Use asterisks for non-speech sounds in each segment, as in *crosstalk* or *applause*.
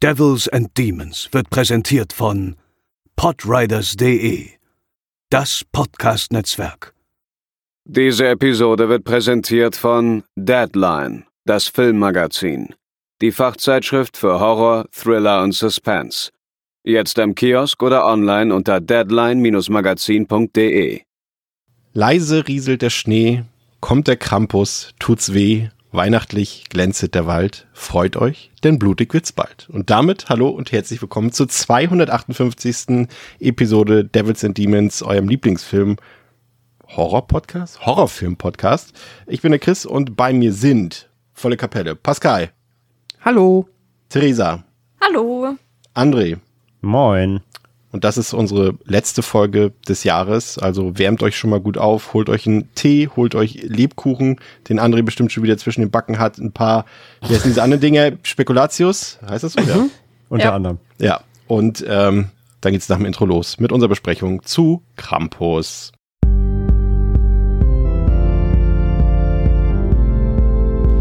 Devils and Demons wird präsentiert von podriders.de, das Podcast-Netzwerk. Diese Episode wird präsentiert von Deadline, das Filmmagazin, die Fachzeitschrift für Horror, Thriller und Suspense. Jetzt im Kiosk oder online unter deadline-magazin.de. Leise rieselt der Schnee, kommt der Krampus, tut's weh, weihnachtlich glänzet der Wald, freut euch, denn blutig wird's bald. Und damit hallo und herzlich willkommen zur 258. Episode Devils and Demons, eurem Lieblingsfilm Horror-Podcast? Horrorfilm-Podcast. Ich bin der Chris und bei mir sind volle Kapelle Pascal. Hallo. Theresa. Hallo. André. Moin. Und das ist unsere letzte Folge des Jahres. Also wärmt euch schon mal gut auf, holt euch einen Tee, holt euch Lebkuchen, den André bestimmt schon wieder zwischen den Backen hat. Ein paar, wie heißen diese anderen Dinge? Spekulatius, heißt das so? Ja. Unter Ja. anderem. ja. Und ähm, dann geht's nach dem Intro los mit unserer Besprechung zu Krampus.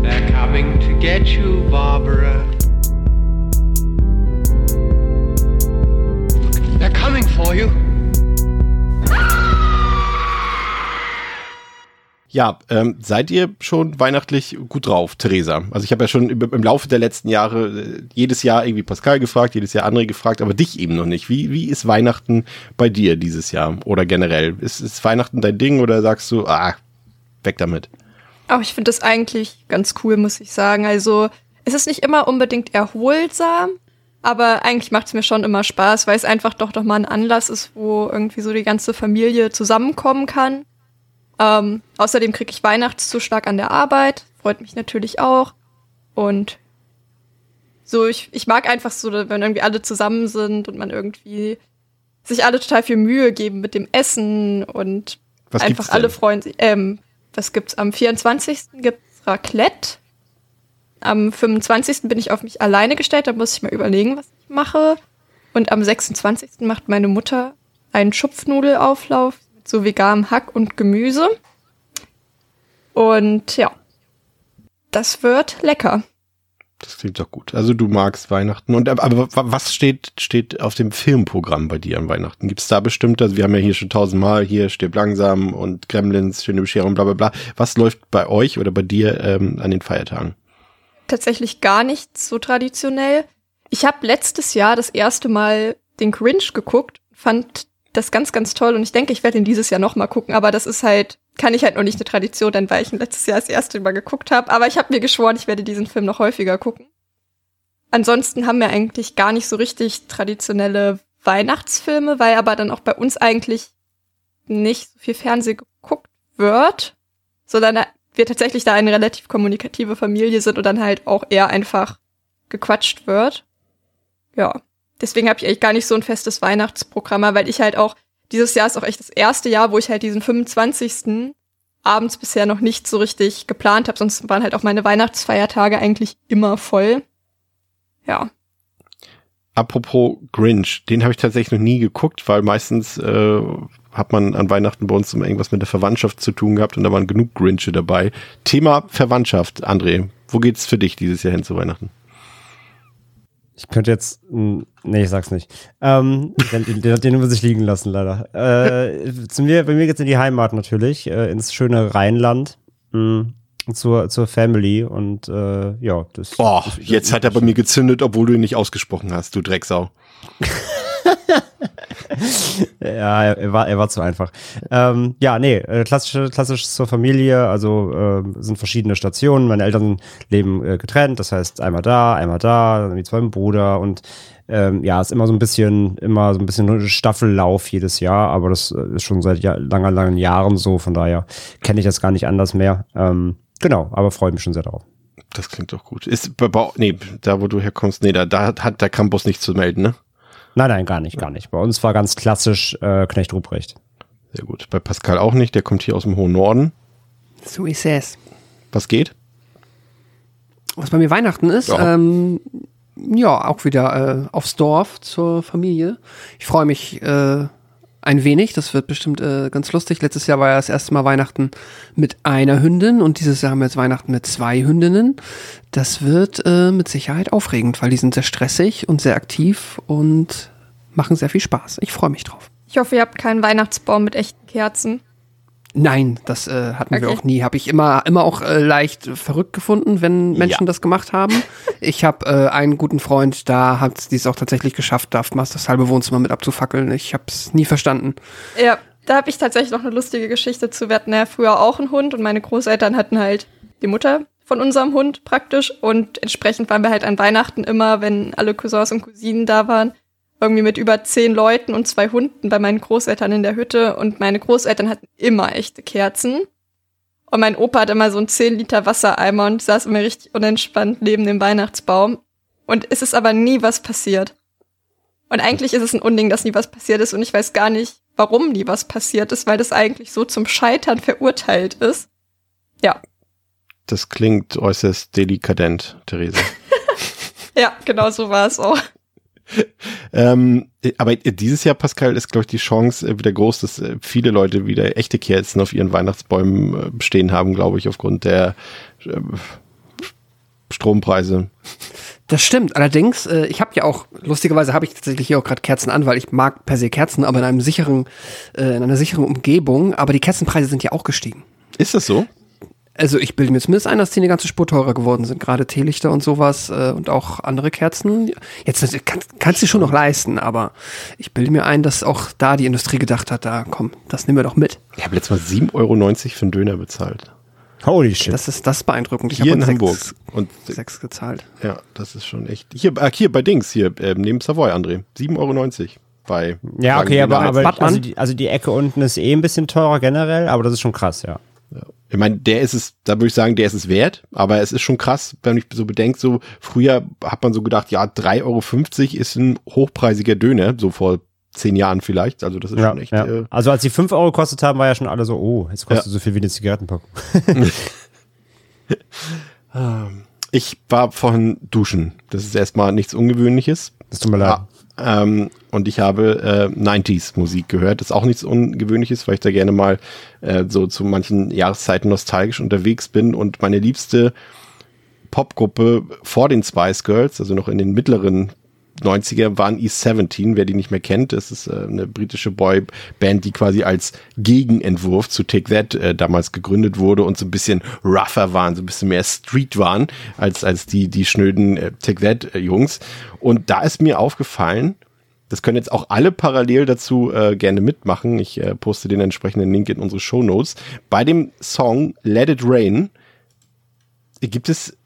They're coming to get you, Barbara. Coming for you. Ja, ähm, seid ihr schon weihnachtlich gut drauf, Theresa? Also ich habe ja schon im Laufe der letzten Jahre äh, jedes Jahr irgendwie Pascal gefragt, jedes Jahr André gefragt, aber dich eben noch nicht. Wie, wie ist Weihnachten bei dir dieses Jahr oder generell? Ist, ist Weihnachten dein Ding oder sagst du, ah, weg damit? Aber ich finde das eigentlich ganz cool, muss ich sagen. Also, es ist nicht immer unbedingt erholsam, aber eigentlich macht es mir schon immer Spaß, weil es einfach doch noch mal ein Anlass ist, wo irgendwie so die ganze Familie zusammenkommen kann. Ähm, außerdem kriege ich Weihnachtszuschlag an der Arbeit, freut mich natürlich auch. Und so, ich, ich mag einfach so, wenn irgendwie alle zusammen sind und man irgendwie sich alle total viel Mühe geben mit dem Essen und Was einfach alle freuen sich. Ähm, was gibt's am 24. gibt's Raclette. Am 25. bin ich auf mich alleine gestellt, da muss ich mal überlegen, was ich mache. Und am 26. macht meine Mutter einen Schupfnudelauflauf mit so veganem Hack und Gemüse. Und ja, das wird lecker. Das klingt doch gut. Also du magst Weihnachten. Und aber- aber wa- was steht, steht auf dem Filmprogramm bei dir an Weihnachten? Gibt es da bestimmt, also wir haben ja hier schon tausendmal hier Stirb langsam und Gremlins, schöne Bescherung, bla bla bla. Was läuft bei euch oder bei dir ähm, an den Feiertagen? Tatsächlich gar nicht so traditionell. Ich habe letztes Jahr das erste Mal den Grinch geguckt, fand das ganz, ganz toll und ich denke, ich werde ihn dieses Jahr noch mal gucken, aber das ist halt, kann ich halt noch nicht eine Tradition, denn weil ich ihn letztes Jahr das erste Mal geguckt habe, aber ich habe mir geschworen, ich werde diesen Film noch häufiger gucken. Ansonsten haben wir eigentlich gar nicht so richtig traditionelle Weihnachtsfilme, weil aber dann auch bei uns eigentlich nicht so viel Fernsehen geguckt wird, sondern wir tatsächlich da eine relativ kommunikative Familie sind und dann halt auch eher einfach gequatscht wird. Ja, deswegen habe ich eigentlich gar nicht so ein festes Weihnachtsprogramm, weil ich halt auch, dieses Jahr ist auch echt das erste Jahr, wo ich halt diesen 25. abends bisher noch nicht so richtig geplant habe, sonst waren halt auch meine Weihnachtsfeiertage eigentlich immer voll. Ja, Apropos Grinch, den habe ich tatsächlich noch nie geguckt, weil meistens äh, hat man an Weihnachten bei uns immer irgendwas mit der Verwandtschaft zu tun gehabt und da waren genug Grinche dabei. Thema Verwandtschaft, André, wo geht's für dich dieses Jahr hin zu Weihnachten? Ich könnte jetzt. mh, Nee, ich sag's nicht. Ähm, den, den, den muss ich liegen lassen, leider. Äh, zu mir, bei mir geht's in die Heimat natürlich, äh, ins schöne Rheinland. Mh, zur, zur Family und äh, ja, das. Oh, das- jetzt hat er bei mir gezündet, obwohl du ihn nicht ausgesprochen hast, du Drecksau. *laughs* *laughs* Ja, er war, er war zu einfach. Ähm, ja, nee, äh, klassisch, klassisch zur Familie, also äh, sind verschiedene Stationen. Meine Eltern leben äh, getrennt, das heißt einmal da, einmal da, dann die zwei Bruder und ähm, ja, ist immer so ein bisschen, immer so ein bisschen Staffellauf jedes Jahr, aber das äh, ist schon seit ja, langer, langen Jahren so, von daher kenne ich das gar nicht anders mehr. Ähm, genau, aber freue mich schon sehr darauf. Das klingt doch gut. Ist nee, da wo du herkommst, nee, da, da hat der Campus nichts zu melden, ne? Nein, nein, gar nicht, gar nicht. Bei uns war ganz klassisch äh, Knecht Ruprecht. Sehr gut. Bei Pascal auch nicht, der kommt hier aus dem hohen Norden. So ist es. Was geht? Was bei mir Weihnachten ist, Ja. ähm, ja, auch wieder äh, aufs Dorf zur Familie. Ich freue mich äh, ein wenig. Das wird bestimmt äh, ganz lustig. Letztes Jahr war ja das erste Mal Weihnachten mit einer Hündin und dieses Jahr haben wir jetzt Weihnachten mit zwei Hündinnen. Das wird äh, mit Sicherheit aufregend, weil die sind sehr stressig und sehr aktiv und machen sehr viel Spaß. Ich freue mich drauf. Ich hoffe, ihr habt keinen Weihnachtsbaum mit echten Kerzen. Nein, das äh, hatten wir Okay. auch nie. Habe ich immer, immer auch äh, leicht verrückt gefunden, wenn Menschen Ja. das gemacht haben. *laughs* Ich habe äh, einen guten Freund, da hat die es auch tatsächlich geschafft, damals das halbe Wohnzimmer mit abzufackeln. Ich habe es nie verstanden. Ja, da habe ich tatsächlich noch eine lustige Geschichte zu. Wir hatten ja früher auch einen Hund und meine Großeltern hatten halt die Mutter von unserem Hund praktisch und entsprechend waren wir halt an Weihnachten immer, wenn alle Cousins und Cousinen da waren, irgendwie mit über zehn Leuten und zwei Hunden bei meinen Großeltern in der Hütte und meine Großeltern hatten immer echte Kerzen. Und mein Opa hat immer so einen 10 Liter Wassereimer und saß immer richtig unentspannt neben dem Weihnachtsbaum. Und es ist aber nie was passiert. Und eigentlich ist es ein Unding, dass nie was passiert ist und ich weiß gar nicht, warum nie was passiert ist, weil das eigentlich so zum Scheitern verurteilt ist. Ja, Das klingt äußerst delikadent, Therese. *laughs* ja, genau so war es auch. Ähm, aber dieses Jahr, Pascal, ist, glaube ich, die Chance äh, wieder groß, dass äh, viele Leute wieder echte Kerzen auf ihren Weihnachtsbäumen äh, stehen haben, glaube ich, aufgrund der äh, Strompreise. Das stimmt. Allerdings, äh, ich habe ja auch, lustigerweise habe ich tatsächlich hier auch gerade Kerzen an, weil ich mag per se Kerzen, aber in einem sicheren, äh, in einer sicheren Umgebung. Aber die Kerzenpreise sind ja auch gestiegen. Ist das so? Also ich bilde mir zumindest ein, dass die eine ganze Spur teurer geworden sind. Gerade Teelichter und sowas äh, und auch andere Kerzen. Jetzt kann, kannst du schon noch leisten, aber ich bilde mir ein, dass auch da die Industrie gedacht hat, da komm, das nehmen wir doch mit. Ich habe letztes Mal 7,90 Euro für einen Döner bezahlt. Holy shit. Das ist das ist beeindruckend. Ich Hier in Hamburg. Sechs, Und sechs gezahlt. ja, das ist schon echt. Hier, äh, hier bei Dings, hier äh, neben Savoy, André. 7,90 Euro bei. ja, okay, aber, aber Batman? also, die, also die Ecke unten ist eh ein bisschen teurer generell, aber das ist schon krass, ja. Ich meine, der ist es, da würde ich sagen, der ist es wert, aber es ist schon krass, wenn ich so bedenke, so früher hat man so gedacht, ja, 3,50 Euro ist ein hochpreisiger Döner, so vor zehn Jahren vielleicht. Also das ist ja, schon echt. ja. Äh, Also als die 5 Euro gekostet haben, war ja schon alle so, oh, jetzt kostet Ja. so viel wie eine Zigarettenpackung. *laughs* ich war vorhin duschen. Das ist erstmal nichts Ungewöhnliches. Das tut mir leid. Ähm, und ich habe äh, 90s Musik gehört. Das ist auch nichts Ungewöhnliches, weil ich da gerne mal äh, so zu manchen Jahreszeiten nostalgisch unterwegs bin. Und meine liebste Popgruppe vor den Spice Girls, also noch in den mittleren 90er, waren East 17, wer die nicht mehr kennt. Das ist äh, eine britische Boyband, die quasi als Gegenentwurf zu Take That äh, damals gegründet wurde und so ein bisschen rougher waren, so ein bisschen mehr Street waren als, als die, die schnöden äh, Take That äh, Jungs. Und da ist mir aufgefallen, das können jetzt auch alle parallel dazu äh, gerne mitmachen. Ich äh, poste den entsprechenden Link in unsere Show Notes. Bei dem Song Let It Rain gibt es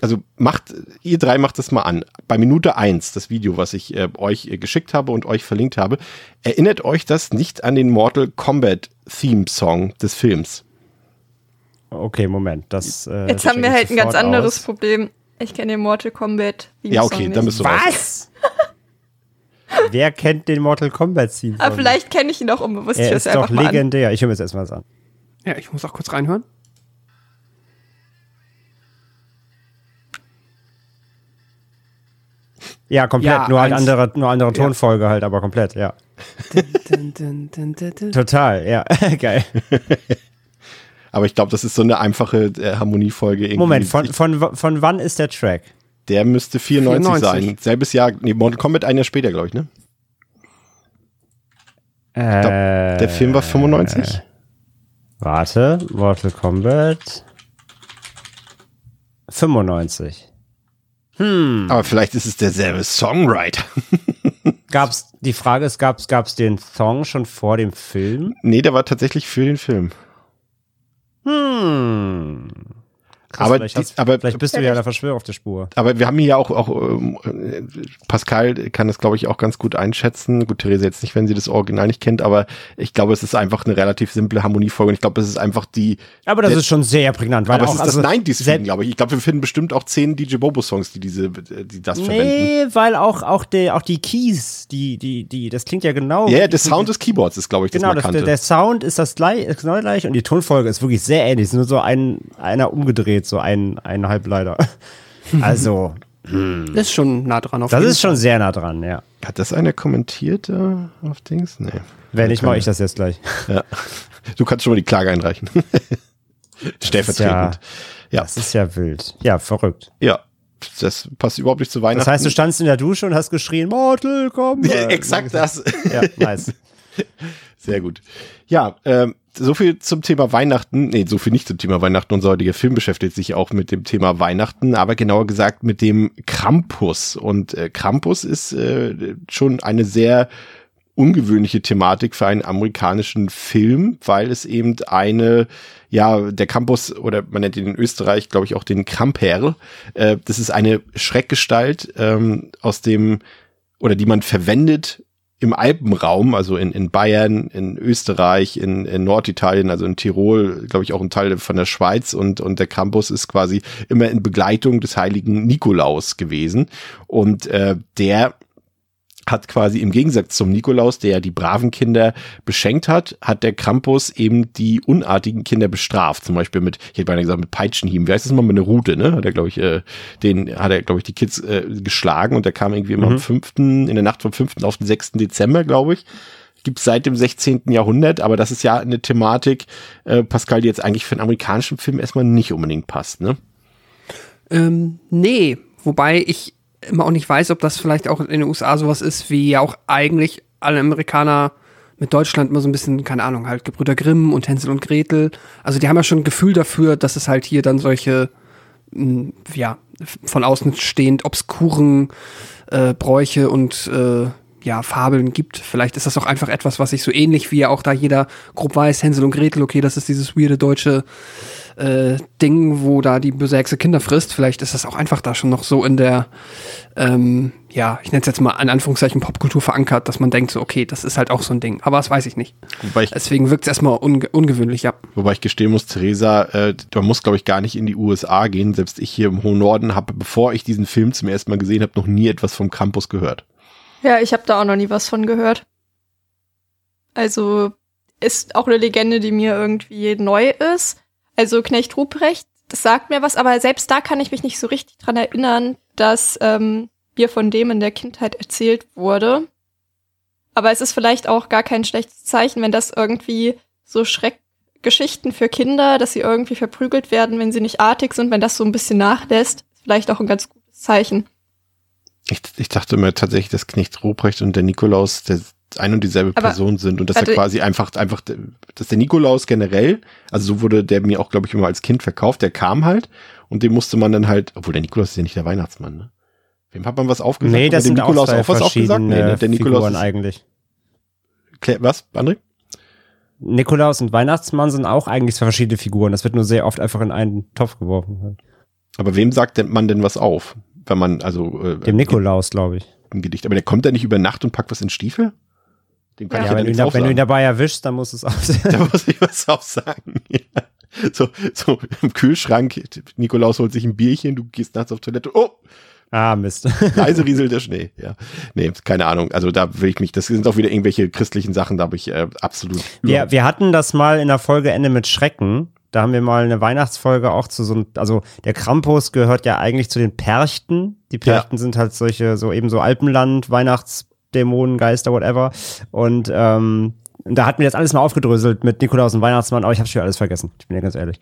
also macht, ihr drei macht das mal an. Bei Minute eins das Video, was ich äh, euch äh, geschickt habe und euch verlinkt habe, erinnert euch das nicht an den Mortal Kombat Theme Song des Films? Okay, Moment. Das, äh, Jetzt haben wir halt ein ganz anderes aus. Problem. Ich kenne den Mortal Kombat. Ja, okay, dann bist du raus. Was? *laughs* Wer kennt den Mortal Kombat Theme? Aber vielleicht kenne ich ihn auch unbewusst. ich Er ist doch einfach mal an. legendär. Ich höre mir jetzt erstmal das an. Ja, ich muss auch kurz reinhören. Ja, komplett. Ja, nur halt andere, nur andere Ja. Tonfolge halt, aber komplett, ja. Dun, dun, dun, dun, dun. Total, ja. *laughs* Geil. *laughs* Aber ich glaube, das ist so eine einfache äh, Harmoniefolge. Irgendwie. Moment, von, von, von wann ist der Track? Der müsste 94, 94. sein. Selbes Jahr, nee, Mortal Kombat ein Jahr später, glaube ich, ne? glaub, Äh, Der Film war 95? Warte, Mortal Kombat. 95. Hm. Aber vielleicht ist es derselbe Songwriter. *laughs* Gab's, die Frage ist, gab's, gab's den Song schon vor dem Film? nee, der war tatsächlich für den Film. Hm. Krass, Aber vielleicht, die- hast, aber- vielleicht bist du ja einer Verschwörung auf der Spur. Aber wir haben hier ja auch, auch ähm, äh, Pascal kann das, glaube ich, auch ganz gut einschätzen. Gut, Therese jetzt nicht, wenn sie das Original nicht kennt, aber ich glaube, es ist einfach eine relativ simple Harmoniefolge. Und ich glaube, es ist einfach die. Aber das der- ist schon sehr prägnant. Weil aber es auch, ist also, das 90s-Feeling, selbst- glaube ich. Ich glaube, wir finden bestimmt auch zehn DJ Bobo-Songs, die diese, die das verwenden. Nee, weil auch, auch, die, auch die Keys, die, die, die, das klingt ja genau. Ja, yeah, der Sound des Keyboards ist, glaube ich, das Genau, das, Markante. der, der Sound ist das gleich, ist genau gleich und die Tonfolge ist wirklich sehr ähnlich. Es ist nur so ein, einer umgedreht, so ein, ein Halbleiter. *laughs* Also, Das ist schon nah dran auf Das ist schon sehr nah dran, ja. Hat das einer kommentiert äh, auf Dings? Nee. Wenn nicht, mache ich das jetzt gleich. Du kannst schon mal die Klage einreichen. *laughs* Stellvertretend. Ja. Das ist ja wild. Ja, verrückt. Ja. Das passt überhaupt nicht zu Weihnachten. Das heißt, du standst in der Dusche und hast geschrien, Mortal Kombat. *laughs* ja, exakt das. Ja, nice. Sehr gut. Ja, ähm, so viel zum Thema Weihnachten. Nee, so viel nicht zum Thema Weihnachten. Unser heutiger Film beschäftigt sich auch mit dem Thema Weihnachten, aber genauer gesagt mit dem Krampus. Und äh, Krampus ist äh, schon eine sehr ungewöhnliche Thematik für einen amerikanischen Film, weil es eben eine, ja, der Krampus oder man nennt ihn in Österreich, glaube ich, auch den Kramperl. Äh, das ist eine Schreckgestalt ähm, aus dem oder die man verwendet im Alpenraum, also in, in Bayern, in Österreich, in, in Norditalien, also in Tirol, glaube ich auch ein Teil von der Schweiz und, und der Krampus ist quasi immer in Begleitung des heiligen Nikolaus gewesen. Und äh, der hat quasi im Gegensatz zum Nikolaus, der ja die braven Kinder beschenkt hat, hat der Krampus eben die unartigen Kinder bestraft. Zum Beispiel mit, ich hätte beinahe gesagt, mit Peitschenhieben. Wie heißt das mal mit einer Rute, ne? Hat er, glaube ich, äh, den hat er, glaube ich, die Kids äh, geschlagen und der kam irgendwie immer am fünften, in der Nacht vom fünften auf den sechsten Dezember, glaube ich. Gibt's seit dem 16. Jahrhundert, aber das ist ja eine Thematik, äh, Pascal, die jetzt eigentlich für einen amerikanischen Film erstmal nicht unbedingt passt, ne? Ähm, nee, wobei ich immer auch nicht weiß, ob das vielleicht auch in den USA sowas ist, wie ja auch eigentlich alle Amerikaner mit Deutschland immer so ein bisschen, keine Ahnung, halt Gebrüder Grimm und Hänsel und Gretel. Also die haben ja schon ein Gefühl dafür, dass es halt hier dann solche, mh, ja, von außen stehend obskuren äh, Bräuche und äh, ja, Fabeln gibt. Vielleicht ist das auch einfach etwas, was sich so ähnlich wie ja auch da jeder grob weiß, Hänsel und Gretel, okay, das ist dieses weirde deutsche äh, Ding, wo da die böse Hexe Kinder frisst. Vielleicht ist das auch einfach da schon noch so in der, ähm, ja, ich nenne es jetzt mal in Anführungszeichen Popkultur verankert, dass man denkt so, okay, das ist halt auch so ein Ding. Aber das weiß ich nicht. Wobei ich, Deswegen wirkt es erstmal unge ungewöhnlich, ja. Wobei ich gestehen muss, Theresa, äh, man muss, glaube ich, gar nicht in die USA gehen. Selbst ich hier im hohen Norden habe, bevor ich diesen Film zum ersten Mal gesehen habe, noch nie etwas vom Campus gehört. Ja, ich habe da auch noch nie was von gehört. Also ist auch eine Legende, die mir irgendwie neu ist. Also Knecht Ruprecht, das sagt mir was, aber selbst da kann ich mich nicht so richtig dran erinnern, dass ähm, mir von dem in der Kindheit erzählt wurde. Aber es ist vielleicht auch gar kein schlechtes Zeichen, wenn das irgendwie so Schreckgeschichten für Kinder, dass sie irgendwie verprügelt werden, wenn sie nicht artig sind, wenn das so ein bisschen nachlässt, ist vielleicht auch ein ganz gutes Zeichen. Ich, ich dachte mir tatsächlich, dass Knecht Ruprecht und der Nikolaus der ein und dieselbe Aber- Person sind und dass er quasi einfach, einfach, dass der Nikolaus generell, also so wurde der mir auch, glaube ich, immer als Kind verkauft, der kam halt und dem musste man dann halt, obwohl der Nikolaus ist ja nicht der Weihnachtsmann, ne? Wem hat man was aufgesagt? Nee, das sind Nikolaus auch zwei auch was aufgesagt? Nee, ne? der Nikolaus ist, eigentlich. Klär, was, André? Nikolaus und Weihnachtsmann sind auch eigentlich zwei verschiedene Figuren. Das wird nur sehr oft einfach in einen Topf geworfen. Aber wem sagt denn man denn was auf? Wenn man, also, äh, Dem Nikolaus, glaube ich. im Gedicht. Aber der kommt da nicht über Nacht und packt was in Stiefel? Dem kann Ja, ich Ja, ja, wenn, du wenn du ihn dabei erwischst, dann muss es auch *laughs* Da muss ich was auch sagen. Ja. So, so im Kühlschrank, Nikolaus holt sich ein Bierchen, du gehst nachts auf Toilette, oh, Ah, Mist. *laughs* leise rieselt der Schnee. Ja. Nee, keine Ahnung. Also da will ich mich, das sind auch wieder irgendwelche christlichen Sachen, da habe ich äh, absolut. Wir, wir hatten das mal in der Folge Ende mit Schrecken. Da haben wir mal eine Weihnachtsfolge auch zu so einem, also der Krampus gehört ja eigentlich zu den Perchten. Die Perchten sind halt solche, so eben so Alpenland, Weihnachtsdämonen, Geister, whatever. Und ähm, da hatten wir das alles mal aufgedröselt mit Nikolaus und Weihnachtsmann, aber ich habe schon alles vergessen. Ich bin ja ganz ehrlich.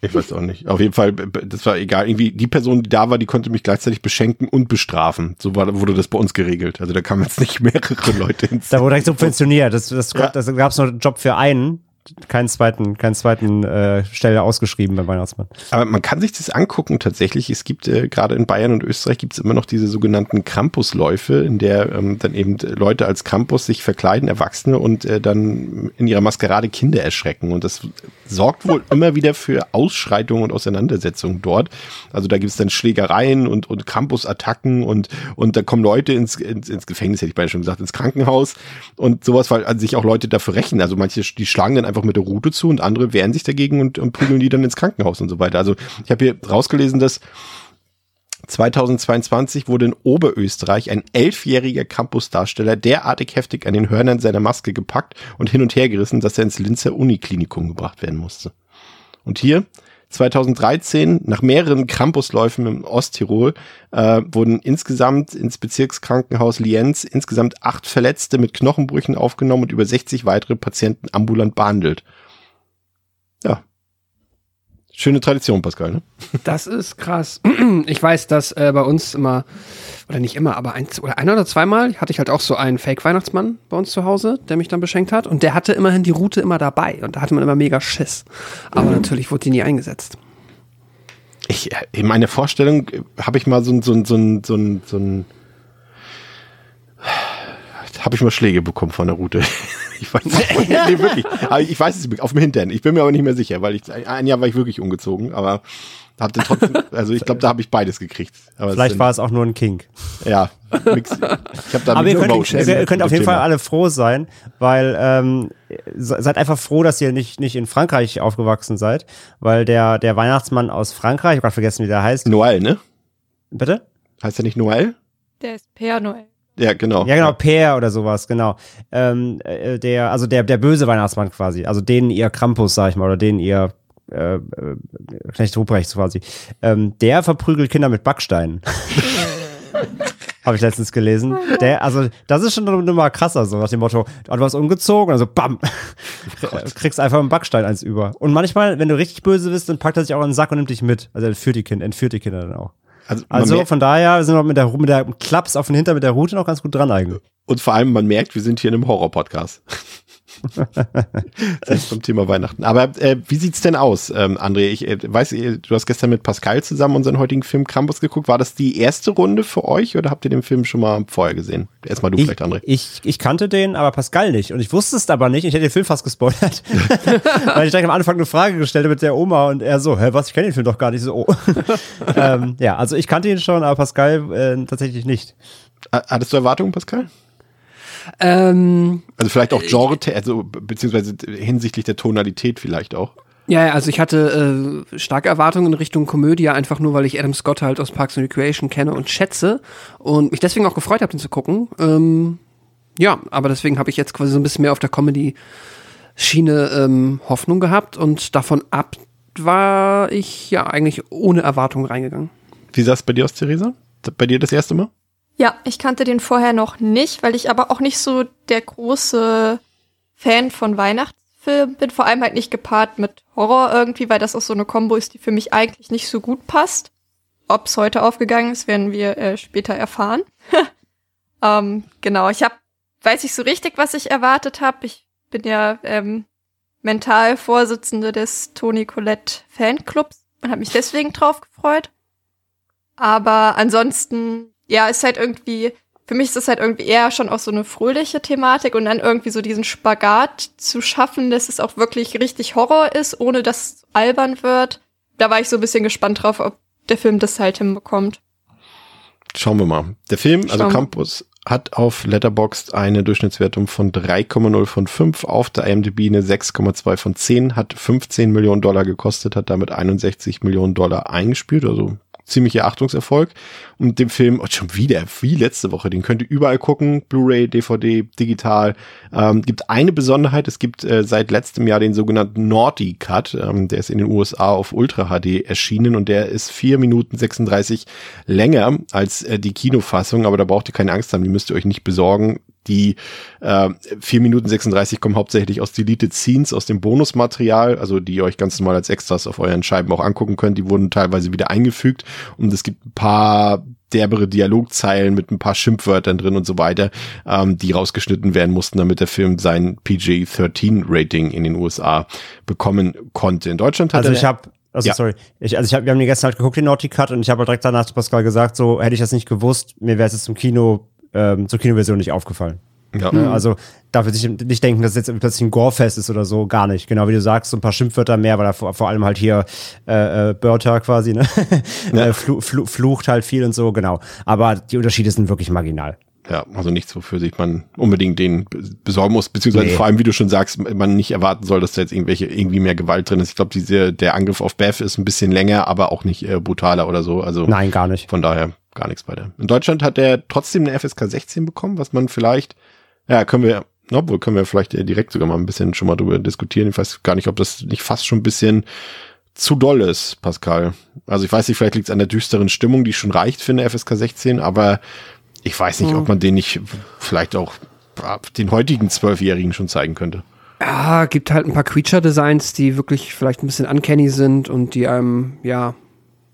Ich weiß auch nicht. Auf jeden Fall, das war egal. Irgendwie die Person, die da war, die konnte mich gleichzeitig beschenken und bestrafen. So war, wurde das bei uns geregelt. Also da kamen jetzt nicht mehrere Leute ins. Da wurde direkt subventioniert. Das, das, Ja. das gab es nur einen Job für einen. Keinen zweiten, keinen zweiten äh, Stelle ausgeschrieben beim Weihnachtsmann. Aber man kann sich das angucken tatsächlich. Es gibt äh, gerade in Bayern und Österreich gibt es immer noch diese sogenannten Krampusläufe, in der ähm, dann eben Leute als Krampus sich verkleiden, Erwachsene, und äh, dann in ihrer Maskerade Kinder erschrecken. Und das sorgt wohl *laughs* immer wieder für Ausschreitungen und Auseinandersetzungen dort. Also da gibt es dann Schlägereien und, und Campusattacken und, und da kommen Leute ins, ins, ins Gefängnis, hätte ich beinahe schon gesagt, ins Krankenhaus und sowas, weil also sich auch Leute dafür rächen. Also manche, die schlagen dann einfach mit der Rute zu und andere wehren sich dagegen und, und prügeln die dann ins Krankenhaus und so weiter. Also ich habe hier rausgelesen, dass 2022 wurde in Oberösterreich ein elfjähriger Campusdarsteller derartig heftig an den Hörnern seiner Maske gepackt und hin und her gerissen, dass er ins Linzer Uniklinikum gebracht werden musste. Und hier 2013, nach mehreren Krampusläufen im Osttirol, äh, wurden insgesamt ins Bezirkskrankenhaus Lienz insgesamt acht Verletzte mit Knochenbrüchen aufgenommen und über 60 weitere Patienten ambulant behandelt. Ja. Schöne Tradition, Pascal, ne? Das ist krass. *clears throat* Ich weiß, dass äh, bei uns immer, oder nicht immer, aber ein oder ein oder zweimal hatte ich halt auch so einen Fake-Weihnachtsmann bei uns zu Hause, der mich dann beschenkt hat. Und der hatte immerhin die Route immer dabei. Und da hatte man immer mega Schiss. Aber Mhm. natürlich wurde die nie eingesetzt. Ich, äh, in meiner Vorstellung habe ich mal so ein, so ein, so ein, so ein, so ein habe ich mal Schläge bekommen von der Route. *laughs* Ich weiß nicht, nee, wirklich. Aber ich weiß es auf dem Hintern. Ich bin mir aber nicht mehr sicher, weil ich ein Jahr war ich wirklich umgezogen, aber hab den trotzdem, also ich glaube, da habe ich beides gekriegt. Aber es Vielleicht sind- war es auch nur ein Kink. ja nix. Ich habe da Aber ihr mit könnt, ihr, könnt auf jeden Thema. Fall alle froh sein, weil ähm, se- seid einfach froh, dass ihr nicht, nicht in Frankreich aufgewachsen seid, weil der, der Weihnachtsmann aus Frankreich, ich habe gerade vergessen, wie der heißt. Noël, ne? Bitte? Heißt der nicht Noël? Der ist Per Noel. Ja, genau. Ja, genau, Peer oder sowas, genau. Ähm, äh, der, also der, der böse Weihnachtsmann quasi, also den ihr Krampus, sag ich mal, oder den ihr äh, äh, Knecht Ruprecht quasi. Ähm, der verprügelt Kinder mit Backsteinen. *laughs* Habe ich letztens gelesen. Der, also, das ist schon eine Nummer krasser, so nach dem Motto, du warst umgezogen, also bam, *laughs* kriegst einfach einen Backstein eins über. Und manchmal, wenn du richtig böse bist, dann packt er sich auch in den Sack und nimmt dich mit. Also er entführt die Kinder, entführt die Kinder dann auch. Also, Also von daher sind wir mit der, mit der Klaps auf den Hinter mit der Route noch ganz gut dran eigentlich. Und vor allem, man merkt, wir sind hier in einem Horror-Podcast. Das ist zum Thema Weihnachten. Aber äh, wie sieht's denn aus, ähm, André? Ich äh, weiß, du hast gestern mit Pascal zusammen unseren heutigen Film Krampus geguckt. War das die erste Runde für euch oder habt ihr den Film schon mal vorher gesehen? Erstmal du Ich, vielleicht, André. ich, ich kannte den, aber Pascal nicht. Und ich wusste es aber nicht. Ich hätte den Film fast gespoilert. *laughs* Weil ich direkt am Anfang eine Frage gestellt habe mit der Oma und er so, hä, was, ich kenne den Film doch gar nicht. So, oh. *laughs* ähm, ja, also ich kannte ihn schon, aber Pascal äh, tatsächlich nicht. Ha- Hattest du Erwartungen, Pascal? Ähm, Also vielleicht auch Genre, also be- beziehungsweise hinsichtlich der Tonalität vielleicht auch. ja, ja, also ich hatte äh, starke Erwartungen in Richtung Komödie, einfach nur, weil ich Adam Scott halt aus Parks and Recreation kenne und schätze und mich deswegen auch gefreut habe, den zu gucken. Ähm, ja, aber deswegen habe ich jetzt quasi so ein bisschen mehr auf der Comedy-Schiene ähm, Hoffnung gehabt und davon ab war ich ja eigentlich ohne Erwartungen reingegangen. Wie sah es bei dir aus, Theresa? Bei dir das erste Mal? Ja, ich kannte den vorher noch nicht, weil ich aber auch nicht so der große Fan von Weihnachtsfilmen bin. Vor allem halt nicht gepaart mit Horror irgendwie, weil das auch so eine Kombo ist, die für mich eigentlich nicht so gut passt. Ob's heute aufgegangen ist, werden wir äh, später erfahren. *laughs* ähm, genau, ich habe, weiß ich so richtig, was ich erwartet habe. Ich bin ja ähm, mental Vorsitzende des Toni Colette Fanclubs und habe mich deswegen drauf gefreut. Aber ansonsten, ja, ist halt irgendwie, für mich ist das halt irgendwie eher schon auch so eine fröhliche Thematik und dann irgendwie so diesen Spagat zu schaffen, dass es auch wirklich richtig Horror ist, ohne dass es albern wird. Da war ich so ein bisschen gespannt drauf, ob der Film das halt hinbekommt. Schauen wir mal. Der Film, also Schauen. Campus, hat auf Letterboxd eine Durchschnittswertung von 3,0 von 5, auf der IMDb eine 6,2 von 10, hat 15 Millionen Dollar gekostet, hat damit 61 Millionen Dollar eingespielt, also ziemlicher Achtungserfolg. Und dem Film, oh, schon wieder, wie letzte Woche, den könnt ihr überall gucken, Blu-ray, DVD, digital. Ähm, gibt eine Besonderheit, es gibt äh, seit letztem Jahr den sogenannten Naughty Cut, ähm, der ist in den USA auf Ultra HD erschienen und der ist 4 Minuten 36 länger als äh, die Kinofassung, aber da braucht ihr keine Angst haben, die müsst ihr euch nicht besorgen. Die äh, 4 Minuten 36 kommen hauptsächlich aus Deleted Scenes, aus dem Bonusmaterial, also die ihr euch ganz normal als Extras auf euren Scheiben auch angucken könnt. Die wurden teilweise wieder eingefügt und es gibt ein paar derbere Dialogzeilen mit ein paar Schimpfwörtern drin und so weiter, ähm, die rausgeschnitten werden mussten, damit der Film sein PG-13-Rating in den USA bekommen konnte. In Deutschland hat Also er ich habe also Ja. sorry, ich, also ich hab, wir haben den gestern halt geguckt, den Naughty Cut, und ich habe halt direkt danach zu Pascal gesagt, so hätte ich das nicht gewusst, mir wäre es jetzt zum Kino, ähm, zur Kinoversion nicht aufgefallen. Ja, Ne? Also darf ich nicht, denken, dass es jetzt plötzlich ein Gorefest ist oder so, gar nicht. Genau wie du sagst, so ein paar Schimpfwörter mehr, weil er vor, vor allem halt hier äh, äh, Börter quasi, ne? *laughs* äh, flu, flu, flucht halt viel und so, genau. Aber die Unterschiede sind wirklich marginal. Ja, also nichts, wofür sich man unbedingt den be- besorgen muss, beziehungsweise Nee. vor allem, wie du schon sagst, man nicht erwarten soll, dass da jetzt irgendwelche irgendwie mehr Gewalt drin ist. Ich glaube, diese der Angriff auf Beth ist ein bisschen länger, aber auch nicht äh, brutaler oder so. Also Nein, gar nicht. von daher gar nichts bei der. In Deutschland hat er trotzdem eine FSK 16 bekommen, was man vielleicht, ja, können wir, obwohl können wir vielleicht direkt sogar mal ein bisschen schon mal drüber diskutieren. Ich weiß gar nicht, ob das nicht fast schon ein bisschen zu doll ist, Pascal. Also ich weiß nicht, vielleicht liegt es an der düsteren Stimmung, die schon reicht für eine FSK 16, aber ich weiß nicht, Mhm. ob man den nicht vielleicht auch den heutigen Zwölfjährigen schon zeigen könnte. Ja, gibt halt ein paar Creature-Designs, die wirklich vielleicht ein bisschen uncanny sind und die einem, ja,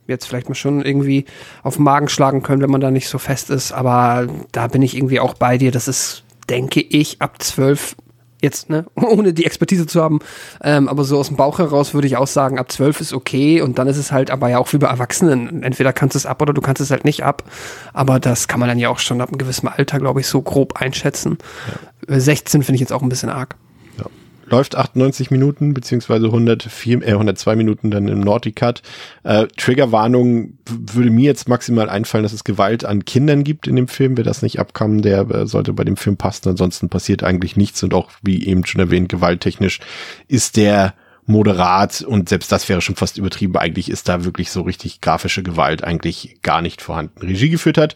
jetzt vielleicht mal schon irgendwie auf den Magen schlagen können, wenn man da nicht so fest ist. Aber da bin ich irgendwie auch bei dir. Das ist, denke ich, ab zwölf jetzt, ne, *laughs* ohne die Expertise zu haben. Ähm, aber so aus dem Bauch heraus würde ich auch sagen, ab zwölf ist okay. Und dann ist es halt aber ja auch wie bei Erwachsenen. Entweder kannst du es ab oder du kannst es halt nicht ab. Aber das kann man dann ja auch schon ab einem gewissen Alter, glaube ich, so grob einschätzen. Äh, 16 finde ich jetzt auch ein bisschen arg. Läuft 98 Minuten, beziehungsweise 104, äh, 102 Minuten dann im Naughty Cut. Äh, Triggerwarnung würde mir jetzt maximal einfallen, dass es Gewalt an Kindern gibt in dem Film. Wer das nicht abkam, der äh, sollte bei dem Film passen. Ansonsten passiert eigentlich nichts und auch, wie eben schon erwähnt, gewalttechnisch ist der moderat und selbst das wäre schon fast übertrieben. Eigentlich ist da wirklich so richtig grafische Gewalt eigentlich gar nicht vorhanden. Regie geführt hat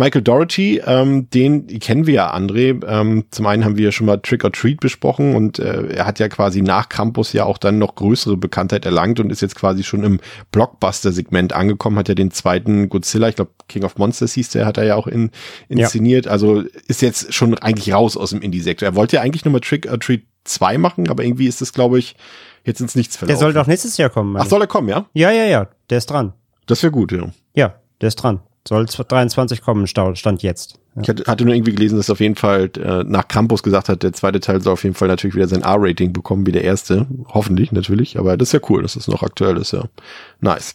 Michael Doherty, ähm, den kennen wir ja, André. Ähm, zum einen haben wir ja schon mal Trick or Treat besprochen und äh, er hat ja quasi nach Krampus ja auch dann noch größere Bekanntheit erlangt und ist jetzt quasi schon im Blockbuster-Segment angekommen, hat ja den zweiten Godzilla, ich glaube King of Monsters hieß der, hat er ja auch in, inszeniert. Also ist jetzt schon eigentlich raus aus dem Indie-Sektor. Er wollte ja eigentlich nochmal Trick or Treat 2 machen, aber irgendwie ist das, glaube ich, jetzt ins Nichts Der verlaufen. soll doch nächstes Jahr kommen. Ach, soll er kommen, ja? Ja, ja, ja. Der ist dran. Das wäre gut, ja. Ja, der ist dran. Soll 23 kommen, Stand jetzt. Ich hatte, nur irgendwie gelesen, dass auf jeden Fall äh, nach Krampus gesagt hat, der zweite Teil soll auf jeden Fall natürlich wieder sein R-Rating bekommen wie der erste. Hoffentlich natürlich, aber das ist ja cool, dass das noch aktuell ist, ja. Nice.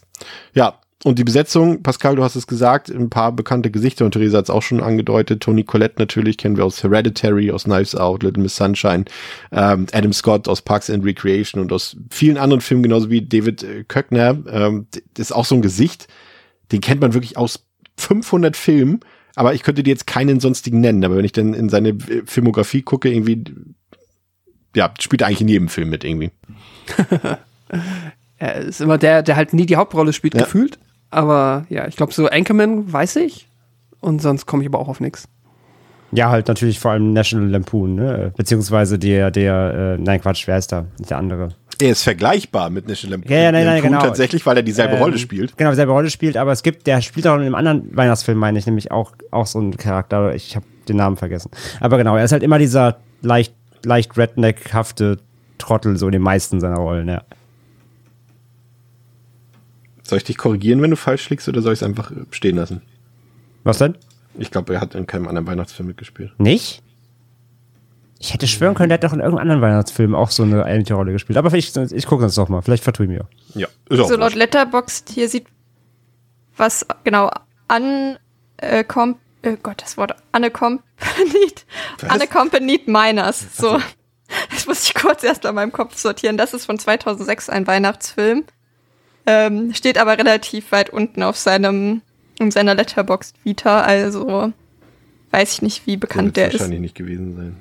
Ja, und die Besetzung, Pascal, du hast es gesagt, ein paar bekannte Gesichter und Theresa hat es auch schon angedeutet. Tony Collette natürlich kennen wir aus Hereditary, aus Knives Out, Little Miss Sunshine, ähm, Adam Scott aus Parks and Recreation und aus vielen anderen Filmen, genauso wie David äh, Köckner. Ähm, das ist auch so ein Gesicht, den kennt man wirklich aus 500 Filmen, aber ich könnte dir jetzt keinen sonstigen nennen. Aber wenn ich dann in seine äh, Filmografie gucke, irgendwie, ja, spielt er eigentlich in jedem Film mit irgendwie. *laughs* Er ist immer der, der halt nie die Hauptrolle spielt, Ja. gefühlt. Aber ja, ich glaube, so Anchorman weiß ich. Und sonst komme ich aber auch auf nichts. Ja, halt natürlich vor allem National Lampoon, ne? Beziehungsweise der, der, äh, nein, Quatsch, wer ist da? Der andere. Er ist vergleichbar mit National Lampoon Ja, ja, nein, nein, genau. tatsächlich, weil er dieselbe Ähm, Rolle spielt. Genau, dieselbe Rolle spielt, aber es gibt, der spielt auch in einem anderen Weihnachtsfilm, meine ich, nämlich auch, auch so einen Charakter. Ich habe den Namen vergessen. Aber genau, er ist halt immer dieser leicht, leicht redneckhafte Trottel, so in den meisten seiner Rollen, ja. Soll ich dich korrigieren, wenn du falsch liegst, oder soll ich es einfach stehen lassen? Was denn? Ich glaube, er hat in keinem anderen Weihnachtsfilm mitgespielt. Nicht? Ich hätte schwören können, der hat doch in irgendeinem anderen Weihnachtsfilm auch so eine ähnliche Rolle gespielt. Aber ich, ich gucke das doch mal. Vielleicht vertue ich mir. Ja, ist auch So laut. Letterboxd hier sieht, was genau an äh, kom äh, Gott, das Wort unaccompanied, unaccompanied minors. So, *laughs* das muss ich kurz erst mal in meinem Kopf sortieren. Das ist von 2006 ein Weihnachtsfilm. Ähm, steht aber relativ weit unten auf seinem, in seiner Letterboxd Vita, also weiß ich nicht, wie bekannt der ist. wahrscheinlich nicht gewesen sein.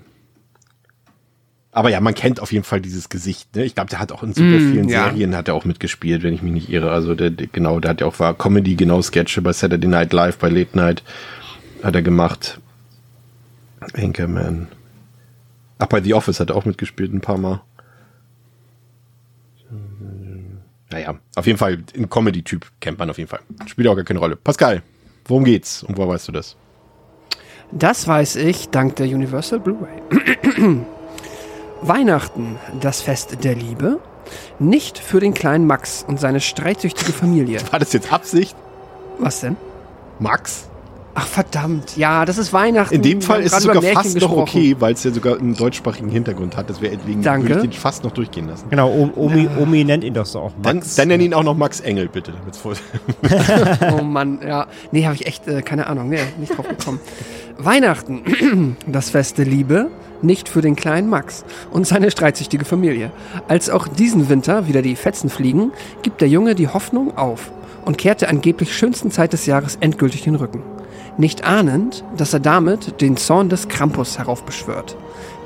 Aber ja, man kennt auf jeden Fall dieses Gesicht. Ne? Ich glaube, der hat auch in super Mm, vielen ja. Serien hat er auch mitgespielt, wenn ich mich nicht irre. Also der, der genau, der hat ja auch war Comedy, genau Sketche bei Saturday Night Live, bei Late Night hat er gemacht. Anchorman. Ach, bei The Office hat er auch mitgespielt ein paar Mal. Naja, auf jeden Fall ein Comedy-Typ kennt man auf jeden Fall. Spielt auch gar keine Rolle. Pascal, worum geht's und woher weißt du das? Das weiß ich dank der Universal Blu-ray. Weihnachten, das Fest der Liebe. Nicht für den kleinen Max und seine streitsüchtige Familie. War das jetzt Absicht? Was denn? Max? Ach verdammt, ja, das ist Weihnachten. In dem Fall ist es sogar fast Märchen noch gesprochen. okay, weil es ja sogar einen deutschsprachigen Hintergrund hat. Das wäre deswegen Danke. würde ich den fast noch durchgehen lassen. Genau, O- Omi, Omi nennt ihn doch so auch Dann, Max. dann nenn ihn auch noch Max Engel, bitte. *laughs* Oh Mann, ja. Nee, habe ich echt äh, keine Ahnung, nee, nicht drauf gekommen. *laughs* Weihnachten, *clears throat* das Fest der Liebe, nicht für den kleinen Max und seine streitsüchtige Familie. Als auch diesen Winter wieder die Fetzen fliegen, gibt der Junge die Hoffnung auf und kehrt der angeblich schönsten Zeit des Jahres endgültig den Rücken. Nicht ahnend, dass er damit den Zorn des Krampus heraufbeschwört.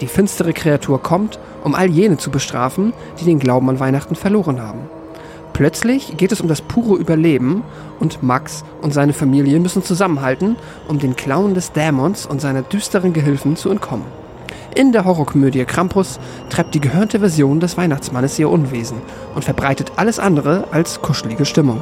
Die finstere Kreatur kommt, um all jene zu bestrafen, die den Glauben an Weihnachten verloren haben. Plötzlich geht es um das pure Überleben und Max und seine Familie müssen zusammenhalten, um den Klauen des Dämons und seiner düsteren Gehilfen zu entkommen. In der Horrorkomödie Krampus treibt die gehörnte Version des Weihnachtsmannes ihr Unwesen und verbreitet alles andere als kuschelige Stimmung.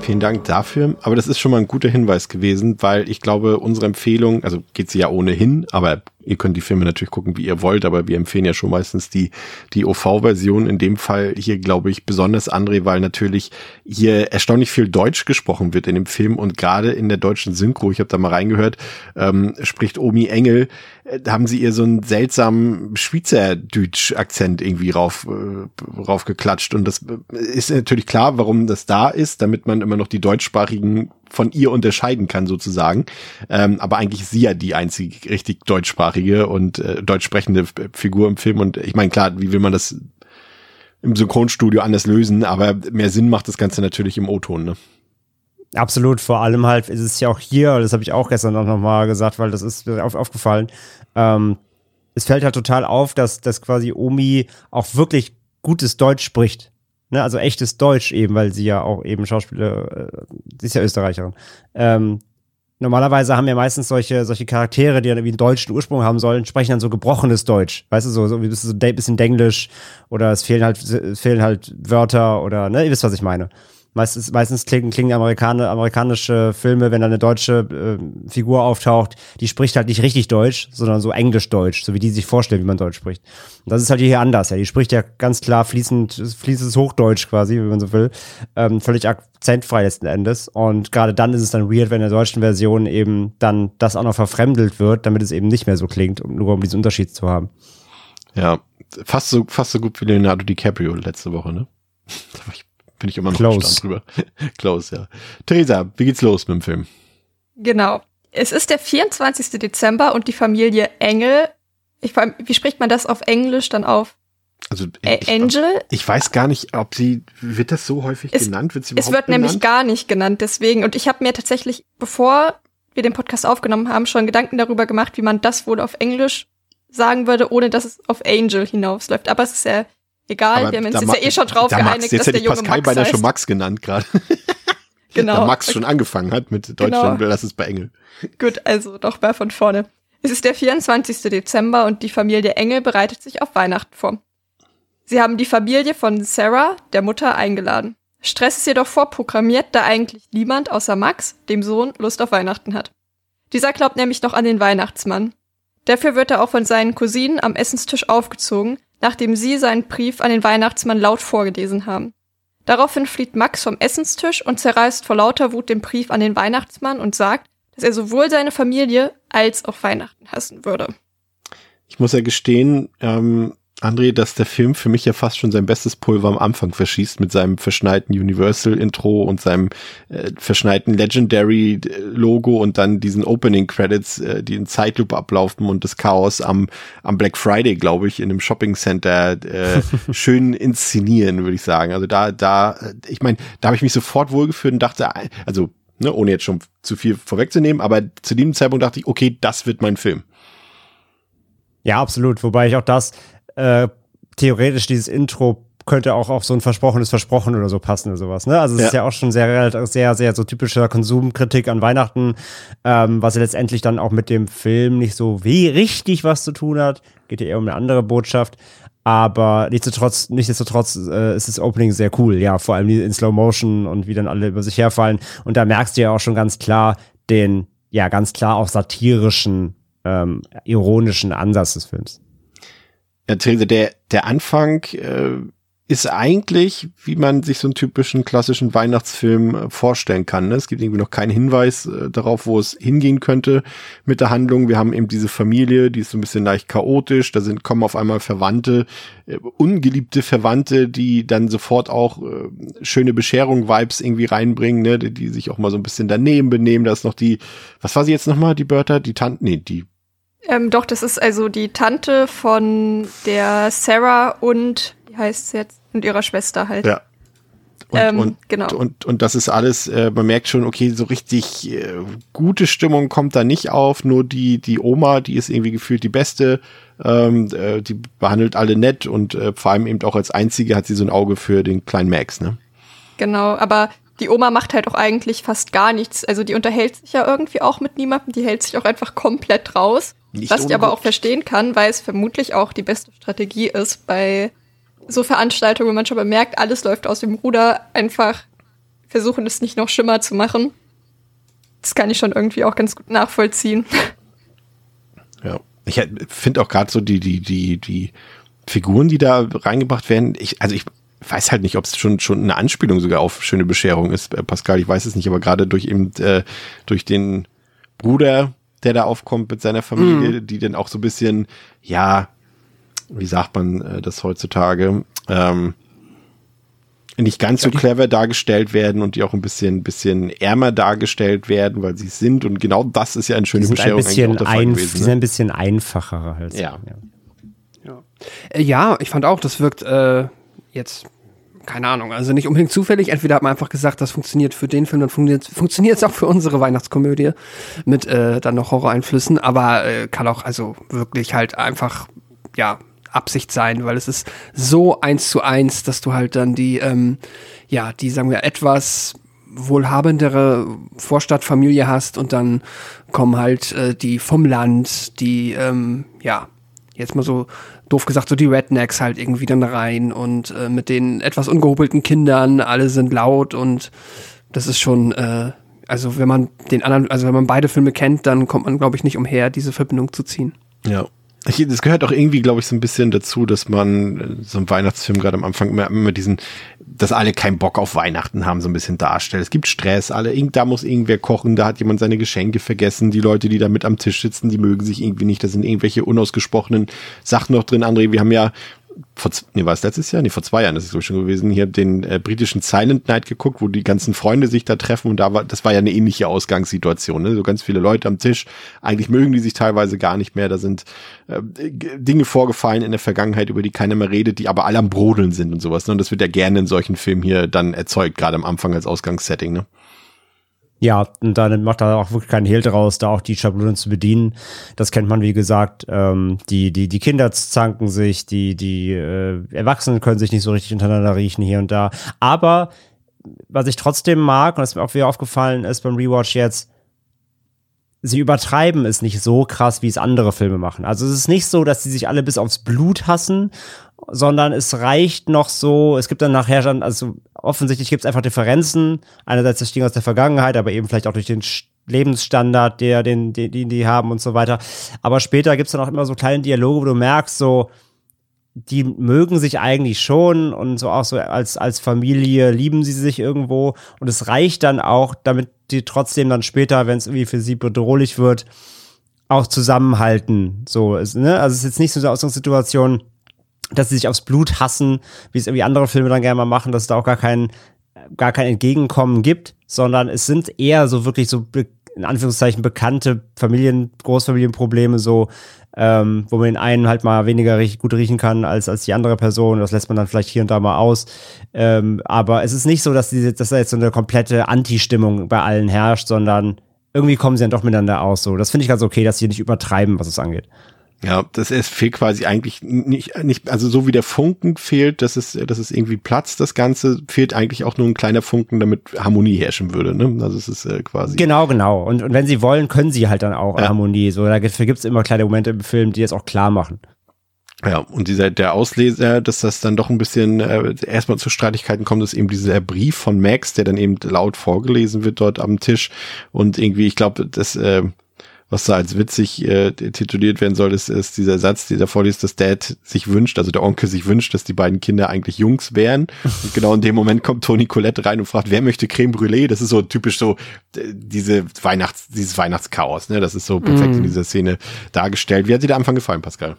Vielen Dank dafür. Aber das ist schon mal ein guter Hinweis gewesen, weil ich glaube, unsere Empfehlung, also geht sie ja ohnehin, aber ihr könnt die Filme natürlich gucken, wie ihr wollt, aber wir empfehlen ja schon meistens die, die OV-Version. In dem Fall hier, glaube ich, besonders André, weil natürlich hier erstaunlich viel Deutsch gesprochen wird in dem Film und gerade in der deutschen Synchro, ich habe da mal reingehört, ähm, spricht Omi Engel, äh, haben sie ihr so einen seltsamen Schweizerdeutsch-Akzent irgendwie rauf, äh, raufgeklatscht und das äh, ist natürlich klar, warum das da ist, damit man immer noch die deutschsprachigen von ihr unterscheiden kann sozusagen. Ähm, aber eigentlich ist sie ja die einzige richtig deutschsprachige und äh, deutsch sprechende Figur im Film. Und ich meine, klar, wie will man das im Synchronstudio anders lösen? Aber mehr Sinn macht das Ganze natürlich im O-Ton. Ne? Absolut, vor allem halt ist es ja auch hier, das habe ich auch gestern noch mal gesagt, weil das ist auf, aufgefallen. Ähm, es fällt halt total auf, dass, dass quasi Omi auch wirklich gutes Deutsch spricht. Ne, also echtes Deutsch eben, weil sie ja auch eben Schauspieler, äh, sie ist ja Österreicherin. Ähm, normalerweise haben ja meistens solche, solche Charaktere, die dann irgendwie einen deutschen Ursprung haben sollen, sprechen dann so gebrochenes Deutsch. Weißt du, so, so ein bisschen, Denglisch oder es fehlen halt, es fehlen halt Wörter oder, ne, ihr wisst, was ich meine. Meistens, meistens klingen, klingen Amerikaner, amerikanische Filme, wenn da eine deutsche äh, Figur auftaucht, die spricht halt nicht richtig Deutsch, sondern so Englisch-Deutsch, so wie die sich vorstellen, wie man Deutsch spricht. Und das ist halt hier anders, ja. Die spricht ja ganz klar fließend, fließendes Hochdeutsch quasi, wie man so will. Ähm, völlig akzentfrei letzten Endes. Und gerade dann ist es dann weird, wenn in der deutschen Version eben dann das auch noch verfremdelt wird, damit es eben nicht mehr so klingt, nur um diesen Unterschied zu haben. Ja, fast so, fast so gut wie Leonardo DiCaprio letzte Woche, ne? *laughs* Da war ich bin ich immer noch Close. drüber. *laughs* Close, ja. Theresa, wie geht's los mit dem Film? Genau. Es ist der 24. Dezember und die Familie Engel, ich, wie spricht man das auf Englisch dann auf? Also ich, Angel? Ich weiß gar nicht, ob sie, wird das so häufig es, genannt? Wird sie es wird genannt? nämlich gar nicht genannt, deswegen. Und ich habe mir tatsächlich, bevor wir den Podcast aufgenommen haben, schon Gedanken darüber gemacht, wie man das wohl auf Englisch sagen würde, ohne dass es auf Angel hinausläuft. Aber es ist ja Egal, Aber wir haben uns jetzt ja eh schon drauf da geeinigt, Max, jetzt dass hätte der ich junge Pascal Max beinahe heißt. schon Max genannt gerade. *laughs* Genau. Da Max schon angefangen hat mit Deutschland, Genau. lass es bei Engel. Gut, also doch mal von vorne. Es ist der 24. Dezember und die Familie Engel bereitet sich auf Weihnachten vor. Sie haben die Familie von Sarah, der Mutter, eingeladen. Stress ist jedoch vorprogrammiert, da eigentlich niemand außer Max, dem Sohn, Lust auf Weihnachten hat. Dieser glaubt nämlich noch an den Weihnachtsmann. Dafür wird er auch von seinen Cousinen am Essenstisch aufgezogen, nachdem sie seinen Brief an den Weihnachtsmann laut vorgelesen haben. Daraufhin flieht Max vom Essenstisch und zerreißt vor lauter Wut den Brief an den Weihnachtsmann und sagt, dass er sowohl seine Familie als auch Weihnachten hassen würde. Ich muss ja gestehen, ähm, André, dass der Film für mich ja fast schon sein bestes Pulver am Anfang verschießt mit seinem verschneiten Universal-Intro und seinem äh, verschneiten Legendary-Logo und dann diesen Opening-Credits, äh, die in Zeitlupe ablaufen und das Chaos am, am Black Friday, glaube ich, in einem Shopping-Center äh, *laughs* schön inszenieren, würde ich sagen. Also da, da, äh, ich meine, da habe ich mich sofort wohlgefühlt und dachte, also ne, ohne jetzt schon zu viel vorwegzunehmen, aber zu dem Zeitpunkt dachte ich, okay, das wird mein Film. Ja, absolut. Wobei ich auch das, äh, theoretisch dieses Intro könnte auch auf so ein versprochenes Versprochen oder so passen oder sowas. Ne? Also es Ja. ist ja auch schon sehr, sehr, sehr so typischer Konsumkritik an Weihnachten, ähm, was ja letztendlich dann auch mit dem Film nicht so wie richtig was zu tun hat. Geht ja eher um eine andere Botschaft. Aber nichtsdestotrotz, nichtsdestotrotz äh, ist das Opening sehr cool. Ja, vor allem in Slow Motion und wie dann alle über sich herfallen. Und da merkst du ja auch schon ganz klar den, ja, ganz klar auch satirischen, ähm, ironischen Ansatz des Films. Therese, der, der Anfang äh, ist eigentlich, wie man sich so einen typischen klassischen Weihnachtsfilm äh, vorstellen kann. Ne? Es gibt irgendwie noch keinen Hinweis äh, darauf, wo es hingehen könnte mit der Handlung. Wir haben eben diese Familie, die ist so ein bisschen leicht chaotisch. Da sind kommen auf einmal Verwandte, äh, ungeliebte Verwandte, die dann sofort auch äh, schöne Bescherung-Vibes irgendwie reinbringen, ne? die, die sich auch mal so ein bisschen daneben benehmen. Da ist noch die, was war sie jetzt nochmal, die Bertha? Die Tante, nee, die Ähm, doch, das ist also die Tante von der Sarah und, wie heißt sie jetzt? Und ihrer Schwester halt. Ja. Und, Ähm, und, genau. und, und das ist alles, äh, man merkt schon, okay, so richtig äh, gute Stimmung kommt da nicht auf, nur die, die Oma, die ist irgendwie gefühlt die beste, ähm, äh, die behandelt alle nett und äh, vor allem eben auch als einzige hat sie so ein Auge für den kleinen Max, ne? Genau, aber die Oma macht halt auch eigentlich fast gar nichts. Also die unterhält sich ja irgendwie auch mit niemandem, die hält sich auch einfach komplett raus. Nicht Was ich aber auch verstehen kann, weil es vermutlich auch die beste Strategie ist, bei so Veranstaltungen, wo man schon bemerkt, alles läuft aus dem Ruder, einfach versuchen, es nicht noch schlimmer zu machen. Das kann ich schon irgendwie auch ganz gut nachvollziehen. Ja, ich finde auch gerade so die, die, die, die Figuren, die da reingebracht werden, ich, also ich weiß halt nicht, ob es schon, schon eine Anspielung sogar auf schöne Bescherung ist, äh, Pascal, ich weiß es nicht, aber gerade durch eben, äh, durch den Bruder, der da aufkommt mit seiner Familie, mhm. die dann auch so ein bisschen, ja, wie sagt man äh, das heutzutage, ähm, nicht ganz so clever dargestellt werden und die auch ein bisschen, bisschen ärmer dargestellt werden, weil sie sind. Und genau das ist ja eine schöne Bescherung ein bisschen ein, gewesen. Die ne? sind ein bisschen einfacher halt. Ja. Ja. Ja. Äh, ja, ich fand auch, das wirkt äh, jetzt keine Ahnung, also nicht unbedingt zufällig. Entweder hat man einfach gesagt, das funktioniert für den Film, dann funktioniert es auch für unsere Weihnachtskomödie mit äh, dann noch Horroreinflüssen, aber äh, kann auch also wirklich halt einfach, ja, Absicht sein, weil es ist so eins zu eins, dass du halt dann die, ähm, ja, die, sagen wir, etwas wohlhabendere Vorstadtfamilie hast und dann kommen halt äh, die vom Land, die, ähm, ja, jetzt mal so doof gesagt, so die Rednecks halt irgendwie dann rein und äh, mit den etwas ungehobelten Kindern, alle sind laut und das ist schon, äh, also wenn man den anderen, also wenn man beide Filme kennt, dann kommt man, glaube ich, nicht umher, diese Verbindung zu ziehen. Ja, das gehört auch irgendwie, glaube ich, so ein bisschen dazu, dass man äh, so ein Weihnachtsfilm gerade am Anfang immer, immer diesen, dass alle keinen Bock auf Weihnachten haben, so ein bisschen darstellt. Es gibt Stress, alle, da muss irgendwer kochen, da hat jemand seine Geschenke vergessen, die Leute, die da mit am Tisch sitzen, die mögen sich irgendwie nicht, da sind irgendwelche unausgesprochenen Sachen noch drin. André, wir haben ja vor, nee, war es letztes Jahr? Nee, vor zwei Jahren ist es ich schon gewesen, hier den äh, britischen Silent Night geguckt, wo die ganzen Freunde sich da treffen und da war, das war ja eine ähnliche Ausgangssituation, ne? so ganz viele Leute am Tisch, eigentlich mögen die sich teilweise gar nicht mehr, da sind äh, Dinge vorgefallen in der Vergangenheit, über die keiner mehr redet, die aber alle am Brodeln sind und sowas, ne? und das wird ja gerne in solchen Filmen hier dann erzeugt, gerade am Anfang als Ausgangssetting, ne? Ja, und dann macht er auch wirklich keinen Hehl draus, da auch die Schablonen zu bedienen. Das kennt man, wie gesagt. Ähm, die, die, die Kinder zanken sich, die, die äh, Erwachsenen können sich nicht so richtig untereinander riechen hier und da. Aber was ich trotzdem mag, und das mir auch wieder aufgefallen ist beim Rewatch jetzt, sie übertreiben es nicht so krass, wie es andere Filme machen. Also es ist nicht so, dass sie sich alle bis aufs Blut hassen sondern es reicht noch so, es gibt dann nachher schon, also offensichtlich gibt es einfach Differenzen, einerseits das Ding aus der Vergangenheit, aber eben vielleicht auch durch den Lebensstandard, der, den, den, den die haben und so weiter. Aber später gibt es dann auch immer so kleine Dialoge, wo du merkst, so, die mögen sich eigentlich schon und so auch so als, als Familie lieben sie sich irgendwo und es reicht dann auch, damit die trotzdem dann später, wenn es irgendwie für sie bedrohlich wird, auch zusammenhalten. So ne? Also es ist jetzt nicht so eine Ausgangssituation, dass sie sich aufs Blut hassen, wie es irgendwie andere Filme dann gerne mal machen, dass es da auch gar kein, gar kein Entgegenkommen gibt, sondern es sind eher so wirklich so in Anführungszeichen bekannte Familien, Großfamilienprobleme, so, ähm, wo man den einen halt mal weniger richtig gut riechen kann als, als die andere Person. Das lässt man dann vielleicht hier und da mal aus. Ähm, aber es ist nicht so, dass, die, dass da jetzt so eine komplette Anti-Stimmung bei allen herrscht, sondern irgendwie kommen sie dann doch miteinander aus. So, das finde ich ganz okay, dass sie nicht übertreiben, was es angeht. Ja, das ist, fehlt quasi eigentlich nicht, nicht, also so wie der Funken fehlt, dass es, dass es irgendwie platzt, das Ganze, fehlt eigentlich auch nur ein kleiner Funken, damit Harmonie herrschen würde, ne? Also es ist äh, quasi. Genau, genau. Und, und wenn sie wollen, können sie halt dann auch ja. Harmonie. So, dafür gibt es immer kleine Momente im Film, die das auch klar machen. Ja, und dieser, der Ausleser, dass das dann doch ein bisschen äh, erstmal zu Streitigkeiten kommt, ist eben dieser Brief von Max, der dann eben laut vorgelesen wird dort am Tisch. Und irgendwie, ich glaube, das, äh, was da als witzig äh, tituliert werden soll, ist, ist dieser Satz, der vorliest, dass Dad sich wünscht, also der Onkel sich wünscht, dass die beiden Kinder eigentlich Jungs wären. *laughs* Und genau in dem Moment kommt Toni Colette rein und fragt, wer möchte Creme Brûlée? Das ist so typisch so diese Weihnachts, dieses Weihnachtschaos, ne? Das ist so perfekt mm. in dieser Szene dargestellt. Wie hat dir der Anfang gefallen, Pascal?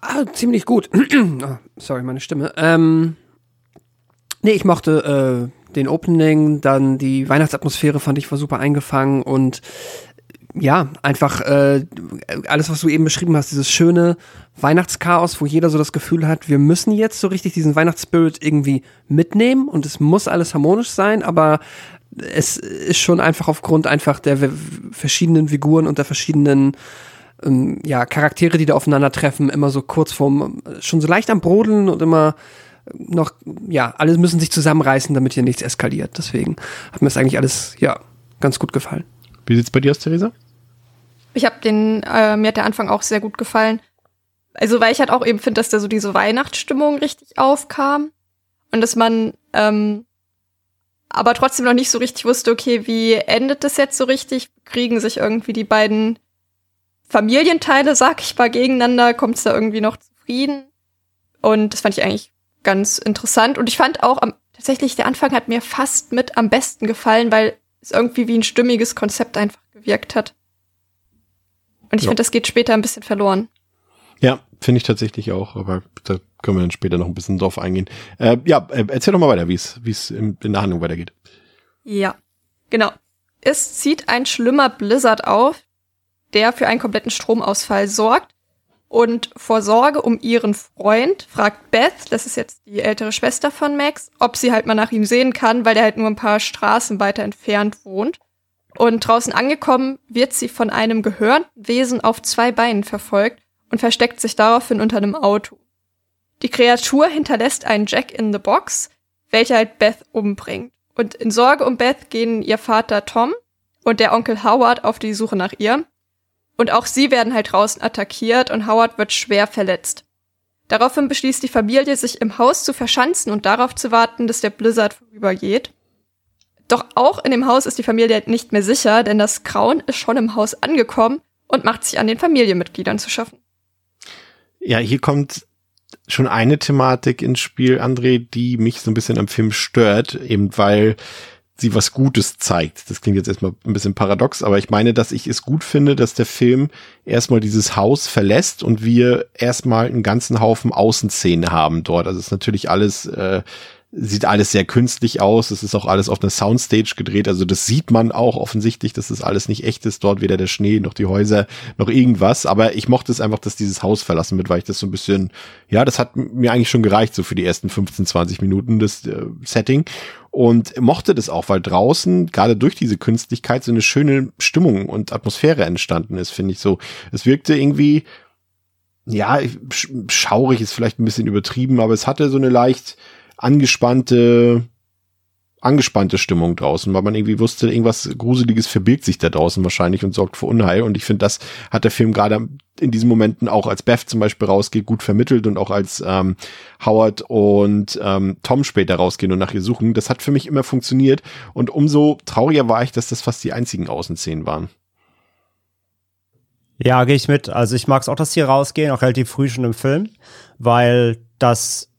Ah, ziemlich gut. oh, *clears throat* sorry, meine Stimme. Ähm, nee, ich mochte äh, den Opening, dann die Weihnachtsatmosphäre fand ich war super eingefangen und ja, einfach äh, alles, was du eben beschrieben hast, dieses schöne Weihnachtschaos, wo jeder so das Gefühl hat, wir müssen jetzt so richtig diesen Weihnachtsspirit irgendwie mitnehmen und es muss alles harmonisch sein, aber es ist schon einfach aufgrund einfach der verschiedenen Figuren und der verschiedenen ähm, ja, Charaktere, die da aufeinandertreffen, immer so kurz vorm, schon so leicht am Brodeln und immer noch, ja, alle müssen sich zusammenreißen, damit hier nichts eskaliert. Deswegen hat mir das eigentlich alles, ja, ganz gut gefallen. Wie sieht's bei dir aus, Theresa? Ich habe den, äh, mir hat der Anfang auch sehr gut gefallen. Also, weil ich halt auch eben finde, dass da so diese Weihnachtsstimmung richtig aufkam. Und dass man ähm, aber trotzdem noch nicht so richtig wusste, okay, wie endet das jetzt so richtig? Kriegen sich irgendwie die beiden Familienteile, sag ich mal, gegeneinander? Kommt es da irgendwie noch zu Frieden? Und das fand ich eigentlich ganz interessant. Und ich fand auch am, tatsächlich, der Anfang hat mir fast mit am besten gefallen, weil es irgendwie wie ein stimmiges Konzept einfach gewirkt hat. Und ich Ja. finde, das geht später ein bisschen verloren. Ja, finde ich tatsächlich auch, aber da können wir dann später noch ein bisschen drauf eingehen. Äh, ja, äh, erzähl doch mal weiter, wie es wie es in, in der Handlung weitergeht. Ja, genau. Es zieht ein schlimmer Blizzard auf, der für einen kompletten Stromausfall sorgt. Und vor Sorge um ihren Freund fragt Beth, das ist jetzt die ältere Schwester von Max, ob sie halt mal nach ihm sehen kann, weil der halt nur ein paar Straßen weiter entfernt wohnt. Und draußen angekommen wird sie von einem gehörnten Wesen auf zwei Beinen verfolgt und versteckt sich daraufhin unter einem Auto. Die Kreatur hinterlässt einen Jack in the Box, welcher halt Beth umbringt. Und in Sorge um Beth gehen ihr Vater Tom und der Onkel Howard auf die Suche nach ihr. Und auch sie werden halt draußen attackiert und Howard wird schwer verletzt. Daraufhin beschließt die Familie, sich im Haus zu verschanzen und darauf zu warten, dass der Blizzard vorübergeht. Doch auch in dem Haus ist die Familie nicht mehr sicher, denn das Grauen ist schon im Haus angekommen und macht sich an den Familienmitgliedern zu schaffen. Ja, hier kommt schon eine Thematik ins Spiel, André, die mich so ein bisschen am Film stört, eben weil sie was Gutes zeigt. Das klingt jetzt erstmal ein bisschen paradox, aber ich meine, dass ich es gut finde, dass der Film erstmal dieses Haus verlässt und wir erstmal einen ganzen Haufen Außenszene haben dort. Also es ist natürlich alles, äh, sieht alles sehr künstlich aus. Es ist auch alles auf einer Soundstage gedreht. Also das sieht man auch offensichtlich, dass das alles nicht echt ist. Dort weder der Schnee noch die Häuser noch irgendwas. Aber ich mochte es einfach, dass dieses Haus verlassen wird, weil ich das so ein bisschen, ja, das hat mir eigentlich schon gereicht, so für die ersten 15, 20 Minuten das äh, Setting. Und mochte das auch, weil draußen, gerade durch diese Künstlichkeit, so eine schöne Stimmung und Atmosphäre entstanden ist, finde ich so. Es wirkte irgendwie, ja, sch- schaurig ist vielleicht ein bisschen übertrieben, aber es hatte so eine leicht angespannte, angespannte Stimmung draußen, weil man irgendwie wusste, irgendwas Gruseliges verbirgt sich da draußen wahrscheinlich und sorgt für Unheil. Und ich finde, das hat der Film gerade in diesen Momenten auch als Beth zum Beispiel rausgeht, gut vermittelt und auch als ähm, Howard und ähm, Tom später rausgehen und nach ihr suchen. Das hat für mich immer funktioniert. Und umso trauriger war ich, dass das fast die einzigen Außenszenen waren. Ja, gehe ich mit. Also ich mag es auch, dass die rausgehen, auch relativ früh schon im Film, weil das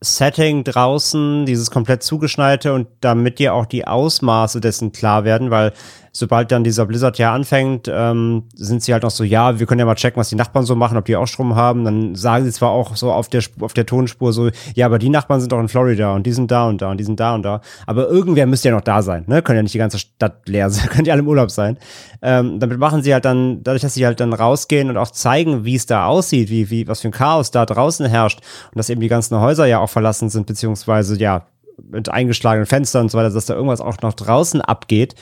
Setting draußen, dieses komplett zugeschneite und damit dir auch die Ausmaße dessen klar werden, weil sobald dann dieser Blizzard ja anfängt, ähm, sind sie halt noch so, ja, wir können ja mal checken, was die Nachbarn so machen, ob die auch Strom haben. Dann sagen sie zwar auch so auf der, auf der Tonspur so, ja, aber die Nachbarn sind doch in Florida und die sind da und da und die sind da und da. Aber irgendwer müsste ja noch da sein, ne? Können ja nicht die ganze Stadt leer sein, *laughs* können die alle im Urlaub sein. Ähm, damit machen sie halt dann, dadurch, dass sie halt dann rausgehen und auch zeigen, wie es da aussieht, wie, wie, was für ein Chaos da draußen herrscht und dass eben die ganzen Häuser ja auch verlassen sind, beziehungsweise ja, mit eingeschlagenen Fenstern und so weiter, dass da irgendwas auch noch draußen abgeht.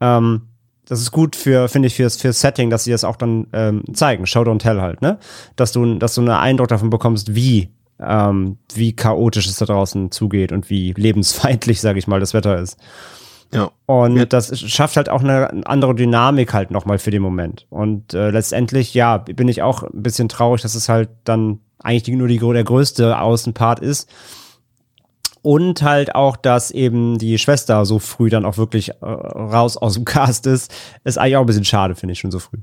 Ähm, das ist gut für, finde ich, fürs, fürs Setting, dass sie das auch dann ähm, zeigen. Show don't tell halt, ne? Dass du, dass du einen Eindruck davon bekommst, wie, ähm, wie chaotisch es da draußen zugeht und wie lebensfeindlich, sage ich mal, das Wetter ist. Ja. Und Ja. das schafft halt auch eine andere Dynamik halt nochmal für den Moment. Und äh, letztendlich, ja, bin ich auch ein bisschen traurig, dass es halt dann eigentlich nur die, der größte Außenpart ist. Und halt auch, dass eben die Schwester so früh dann auch wirklich äh, raus aus dem *laughs* Cast ist, ist eigentlich auch ein bisschen schade, finde ich schon so früh.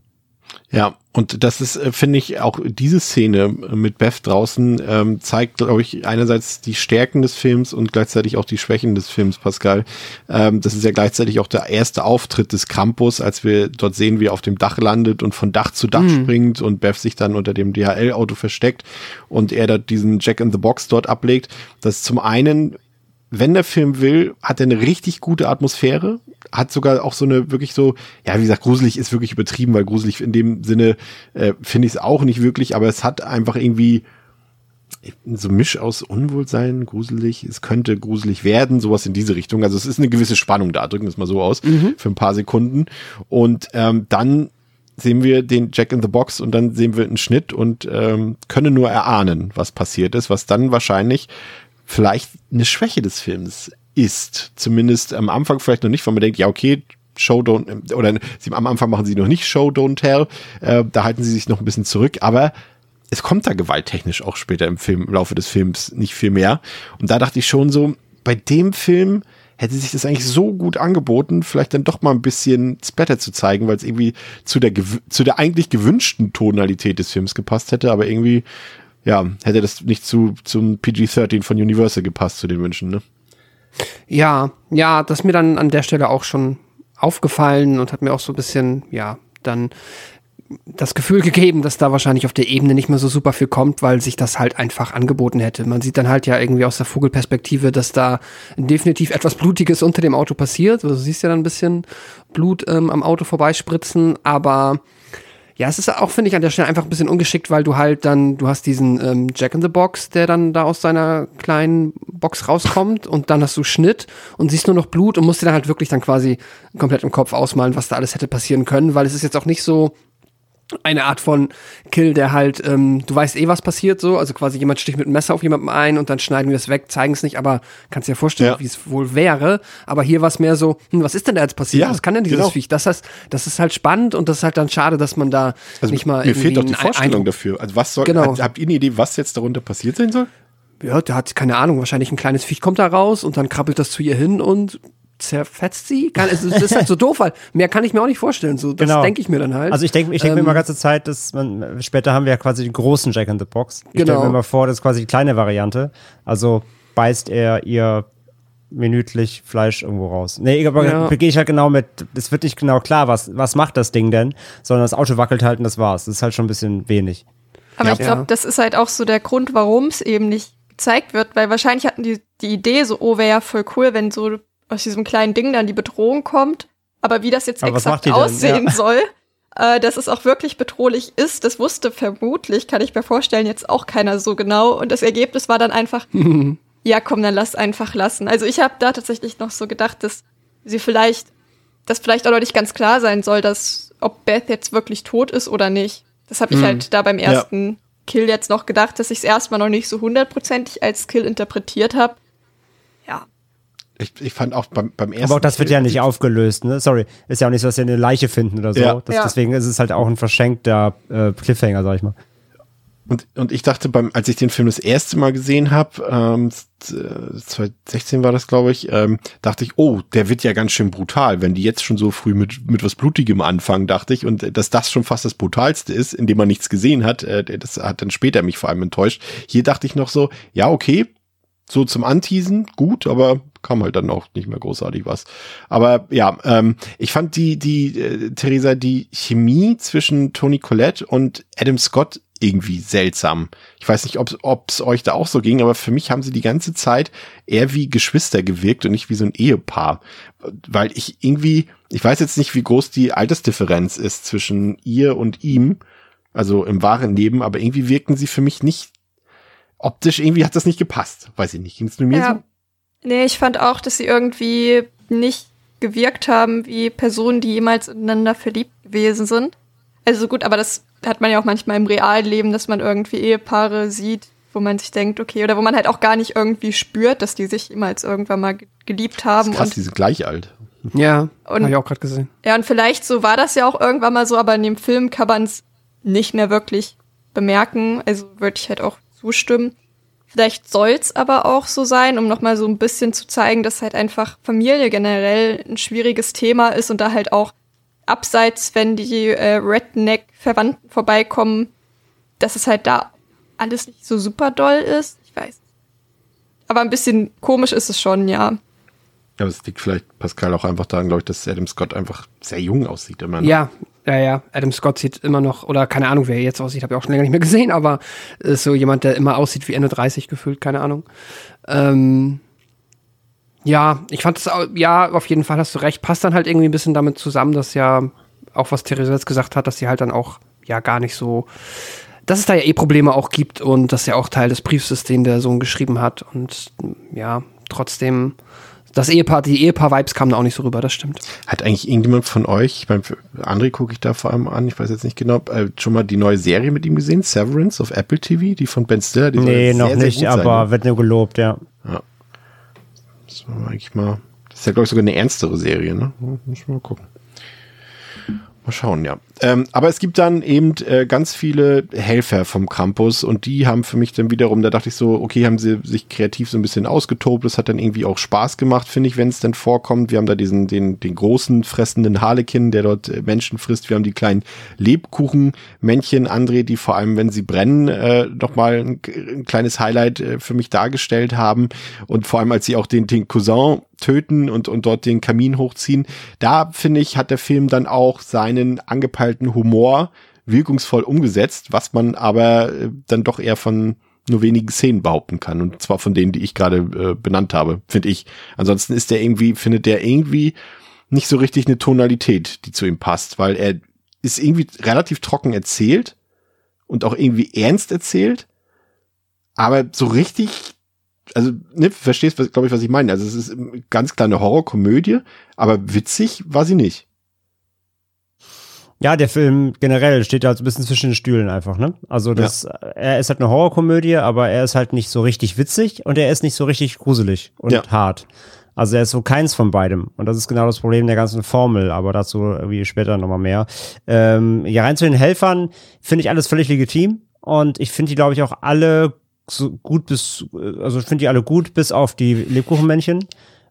Ja, und das ist, äh, finde ich, auch diese Szene mit Beth draußen ähm, zeigt, glaube ich, einerseits die Stärken des Films und gleichzeitig auch die Schwächen des Films, Pascal. Ähm, das ist ja gleichzeitig auch der erste Auftritt des Campus, als wir dort sehen, wie er auf dem Dach landet und von Dach zu Dach springt und Beth sich dann unter dem DHL-Auto versteckt und er dort diesen Jack in the Box dort ablegt. Das ist zum einen wenn der Film will, hat er eine richtig gute Atmosphäre, hat sogar auch so eine wirklich so, ja, wie gesagt, gruselig ist wirklich übertrieben, weil gruselig in dem Sinne äh, finde ich es auch nicht wirklich, aber es hat einfach irgendwie so ein Misch aus Unwohlsein, gruselig, es könnte gruselig werden, sowas in diese Richtung. Also es ist eine gewisse Spannung da, drücken wir es mal so aus, für ein paar Sekunden. Und ähm, dann sehen wir den Jack in the Box und dann sehen wir einen Schnitt und ähm, können nur erahnen, was passiert ist, was dann wahrscheinlich vielleicht eine Schwäche des Films ist. Zumindest am Anfang vielleicht noch nicht, weil man denkt, ja, okay, Show Don't, oder sie, am Anfang machen sie noch nicht Show Don't Tell, äh, da halten sie sich noch ein bisschen zurück, aber es kommt da gewalttechnisch auch später im Film, im Laufe des Films nicht viel mehr. Und da dachte ich schon so, bei dem Film hätte sich das eigentlich so gut angeboten, vielleicht dann doch mal ein bisschen Splatter zu zeigen, weil es irgendwie zu der, zu der eigentlich gewünschten Tonalität des Films gepasst hätte, aber irgendwie, ja, hätte das nicht zu, zum PG-13 von Universal gepasst, zu den Wünschen, ne? Ja, ja, das ist mir dann an der Stelle auch schon aufgefallen und hat mir auch so ein bisschen, ja, dann das Gefühl gegeben, dass da wahrscheinlich auf der Ebene nicht mehr so super viel kommt, weil sich das halt einfach angeboten hätte. Man sieht dann halt ja irgendwie aus der Vogelperspektive, dass da definitiv etwas Blutiges unter dem Auto passiert. Also, du siehst ja dann ein bisschen Blut ähm, am Auto vorbeispritzen, aber ja, es ist auch, finde ich, an der Stelle einfach ein bisschen ungeschickt, weil du halt dann, du hast diesen ähm, Jack in the Box, der dann da aus seiner kleinen Box rauskommt und dann hast du Schnitt und siehst nur noch Blut und musst dir dann halt wirklich dann quasi komplett im Kopf ausmalen, was da alles hätte passieren können, weil es ist jetzt auch nicht so, eine Art von Kill, der halt, ähm, du weißt eh, was passiert so, also quasi jemand sticht mit einem Messer auf jemanden ein und dann schneiden wir es weg, zeigen es nicht, aber kannst dir vorstellen, ja. wie es wohl wäre. Aber hier war es mehr so, hm, was ist denn da jetzt passiert? Ja, was kann denn dieses genau. Viech? Das heißt, das ist halt spannend und das ist halt dann schade, dass man da also nicht mal mir fehlt doch die Vorstellung dafür. Also was soll, genau. Hat, habt ihr eine Idee, was jetzt darunter passiert sein soll? Ja, der hat keine Ahnung, wahrscheinlich ein kleines Viech kommt da raus und dann krabbelt das zu ihr hin und zerfetzt sie? Kann, es, ist halt so doof, weil mehr kann ich mir auch nicht vorstellen. So, das genau. denke ich mir dann halt. Also ich denke ich denk ähm, mir immer ganze Zeit, dass man, später haben wir ja quasi den großen Jack in the Box. Ich genau. stelle mir mal vor, das ist quasi die kleine Variante. Also beißt er ihr minütlich Fleisch irgendwo raus. Nee, aber ja. gehe ich halt genau mit, es wird nicht genau klar, was, was macht das Ding denn, sondern das Auto wackelt halt und das war's. Das ist halt schon ein bisschen wenig. Aber ja. ich glaube, das ist halt auch so der Grund, warum es eben nicht gezeigt wird, weil wahrscheinlich hatten die die Idee so, oh, wäre ja voll cool, wenn so aus diesem kleinen Ding dann die Bedrohung kommt. Aber wie das jetzt Aber exakt aussehen ja. soll, äh, dass es auch wirklich bedrohlich ist, das wusste vermutlich, kann ich mir vorstellen, jetzt auch keiner so genau. Und das Ergebnis war dann einfach, *laughs* ja komm, dann lass einfach lassen. Also ich habe da tatsächlich noch so gedacht, dass sie vielleicht, dass vielleicht auch noch nicht ganz klar sein soll, dass ob Beth jetzt wirklich tot ist oder nicht. Das habe ich mhm. halt da beim ersten ja. Kill jetzt noch gedacht, dass ich es erstmal noch nicht so hundertprozentig als Kill interpretiert habe. Ich, ich fand auch beim, beim ersten. Aber auch das wird ja nicht aufgelöst, ne? Sorry. Ist ja auch nicht so, dass sie eine Leiche finden oder so. Ja. Das, ja. Deswegen ist es halt auch ein verschenkter äh, Cliffhanger, sag ich mal. Und, und ich dachte, beim, als ich den Film das erste Mal gesehen habe, ähm, 2016 war das, glaube ich, ähm, dachte ich, oh, der wird ja ganz schön brutal, wenn die jetzt schon so früh mit, mit was Blutigem anfangen, dachte ich. Und dass das schon fast das Brutalste ist, indem man nichts gesehen hat, äh, das hat dann später mich vor allem enttäuscht. Hier dachte ich noch so, ja, okay, so zum Anteasen gut, aber kam halt dann auch nicht mehr großartig was. Aber ja, ähm, ich fand die, die, äh, Theresa, die Chemie zwischen Tony Collette und Adam Scott irgendwie seltsam. Ich weiß nicht, ob es euch da auch so ging, aber für mich haben sie die ganze Zeit eher wie Geschwister gewirkt und nicht wie so ein Ehepaar. Weil ich irgendwie, ich weiß jetzt nicht, wie groß die Altersdifferenz ist zwischen ihr und ihm, also im wahren Leben, aber irgendwie wirken sie für mich nicht optisch irgendwie hat das nicht gepasst. Weiß ich nicht. Ging es nur mir ja. so? Nee, ich fand auch, dass sie irgendwie nicht gewirkt haben wie Personen, die jemals ineinander verliebt gewesen sind. Also gut, aber das hat man ja auch manchmal im realen Leben, dass man irgendwie Ehepaare sieht, wo man sich denkt, okay, oder wo man halt auch gar nicht irgendwie spürt, dass die sich jemals irgendwann mal geliebt haben. krass, und die sind gleich alt. Ja, *laughs* habe ich auch gerade gesehen. Ja, und vielleicht so war das ja auch irgendwann mal so, aber in dem Film kann man es nicht mehr wirklich bemerken. Also würde ich halt auch zustimmen. Vielleicht soll's aber auch so sein, um nochmal so ein bisschen zu zeigen, dass halt einfach Familie generell ein schwieriges Thema ist und da halt auch abseits, wenn die äh, Redneck-Verwandten vorbeikommen, dass es halt da alles nicht so super doll ist. Ich weiß. Aber ein bisschen komisch ist es schon, ja. Ja, aber es liegt vielleicht, Pascal, auch einfach daran, glaube ich, dass Adam Scott einfach sehr jung aussieht immer. Ne? Ja, ja, ja, Adam Scott sieht immer noch, oder keine Ahnung, wer er jetzt aussieht, habe ich auch schon länger nicht mehr gesehen, aber ist so jemand, der immer aussieht wie Ende 30 gefühlt, keine Ahnung. Ähm, ja, ich fand es, ja, auf jeden Fall hast du recht, passt dann halt irgendwie ein bisschen damit zusammen, dass ja, auch was Theresa jetzt gesagt hat, dass sie halt dann auch, ja, gar nicht so, dass es da ja eh Probleme auch gibt und das ja auch Teil des Briefs ist, den der Sohn geschrieben hat und ja, trotzdem das Ehepaar, die Ehepaar-Vibes kamen da auch nicht so rüber, das stimmt. Hat eigentlich irgendjemand von euch, ich meine, André gucke ich da vor allem an, ich weiß jetzt nicht genau, äh, schon mal die neue Serie mit ihm gesehen, Severance auf Apple TV, die von Ben Stiller? Die nee, noch sehr, nicht, sehr aber sein, wird nur gelobt, ja. Ja. Das war eigentlich mal, ist ja, glaube ich, sogar eine ernstere Serie, ne? Muss mal gucken. Mal schauen, ja. Ähm, aber es gibt dann eben äh, ganz viele Helfer vom Campus und die haben für mich dann wiederum, da dachte ich so, okay, haben sie sich kreativ so ein bisschen ausgetobt. Das hat dann irgendwie auch Spaß gemacht, finde ich, wenn es dann vorkommt. Wir haben da diesen, den, den großen fressenden Harlekin, der dort äh, Menschen frisst. Wir haben die kleinen Lebkuchenmännchen, André, die vor allem, wenn sie brennen, äh, nochmal ein, ein kleines Highlight äh, für mich dargestellt haben. Und vor allem, als sie auch den, den Cousin töten und, und dort den Kamin hochziehen. Da finde ich, hat der Film dann auch seinen angepeilten Humor wirkungsvoll umgesetzt, was man aber äh, dann doch eher von nur wenigen Szenen behaupten kann. Und zwar von denen, die ich gerade äh, benannt habe, finde ich. Ansonsten ist der irgendwie, findet der irgendwie nicht so richtig eine Tonalität, die zu ihm passt, weil er ist irgendwie relativ trocken erzählt und auch irgendwie ernst erzählt, aber so richtig also, ne, verstehst, glaube ich, was ich meine. Also, es ist eine ganz kleine Horrorkomödie, aber witzig war sie nicht. Ja, der Film generell steht halt so ein bisschen zwischen den Stühlen einfach, ne? Also das, ja. er ist halt eine Horrorkomödie, aber er ist halt nicht so richtig witzig und er ist nicht so richtig gruselig und ja. hart. Also er ist so keins von beidem. Und das ist genau das Problem der ganzen Formel, aber dazu irgendwie später nochmal mehr. Ähm, ja, rein zu den Helfern finde ich alles völlig legitim. Und ich finde die, glaube ich, auch alle so gut bis, also ich finde die alle gut, bis auf die Lebkuchenmännchen,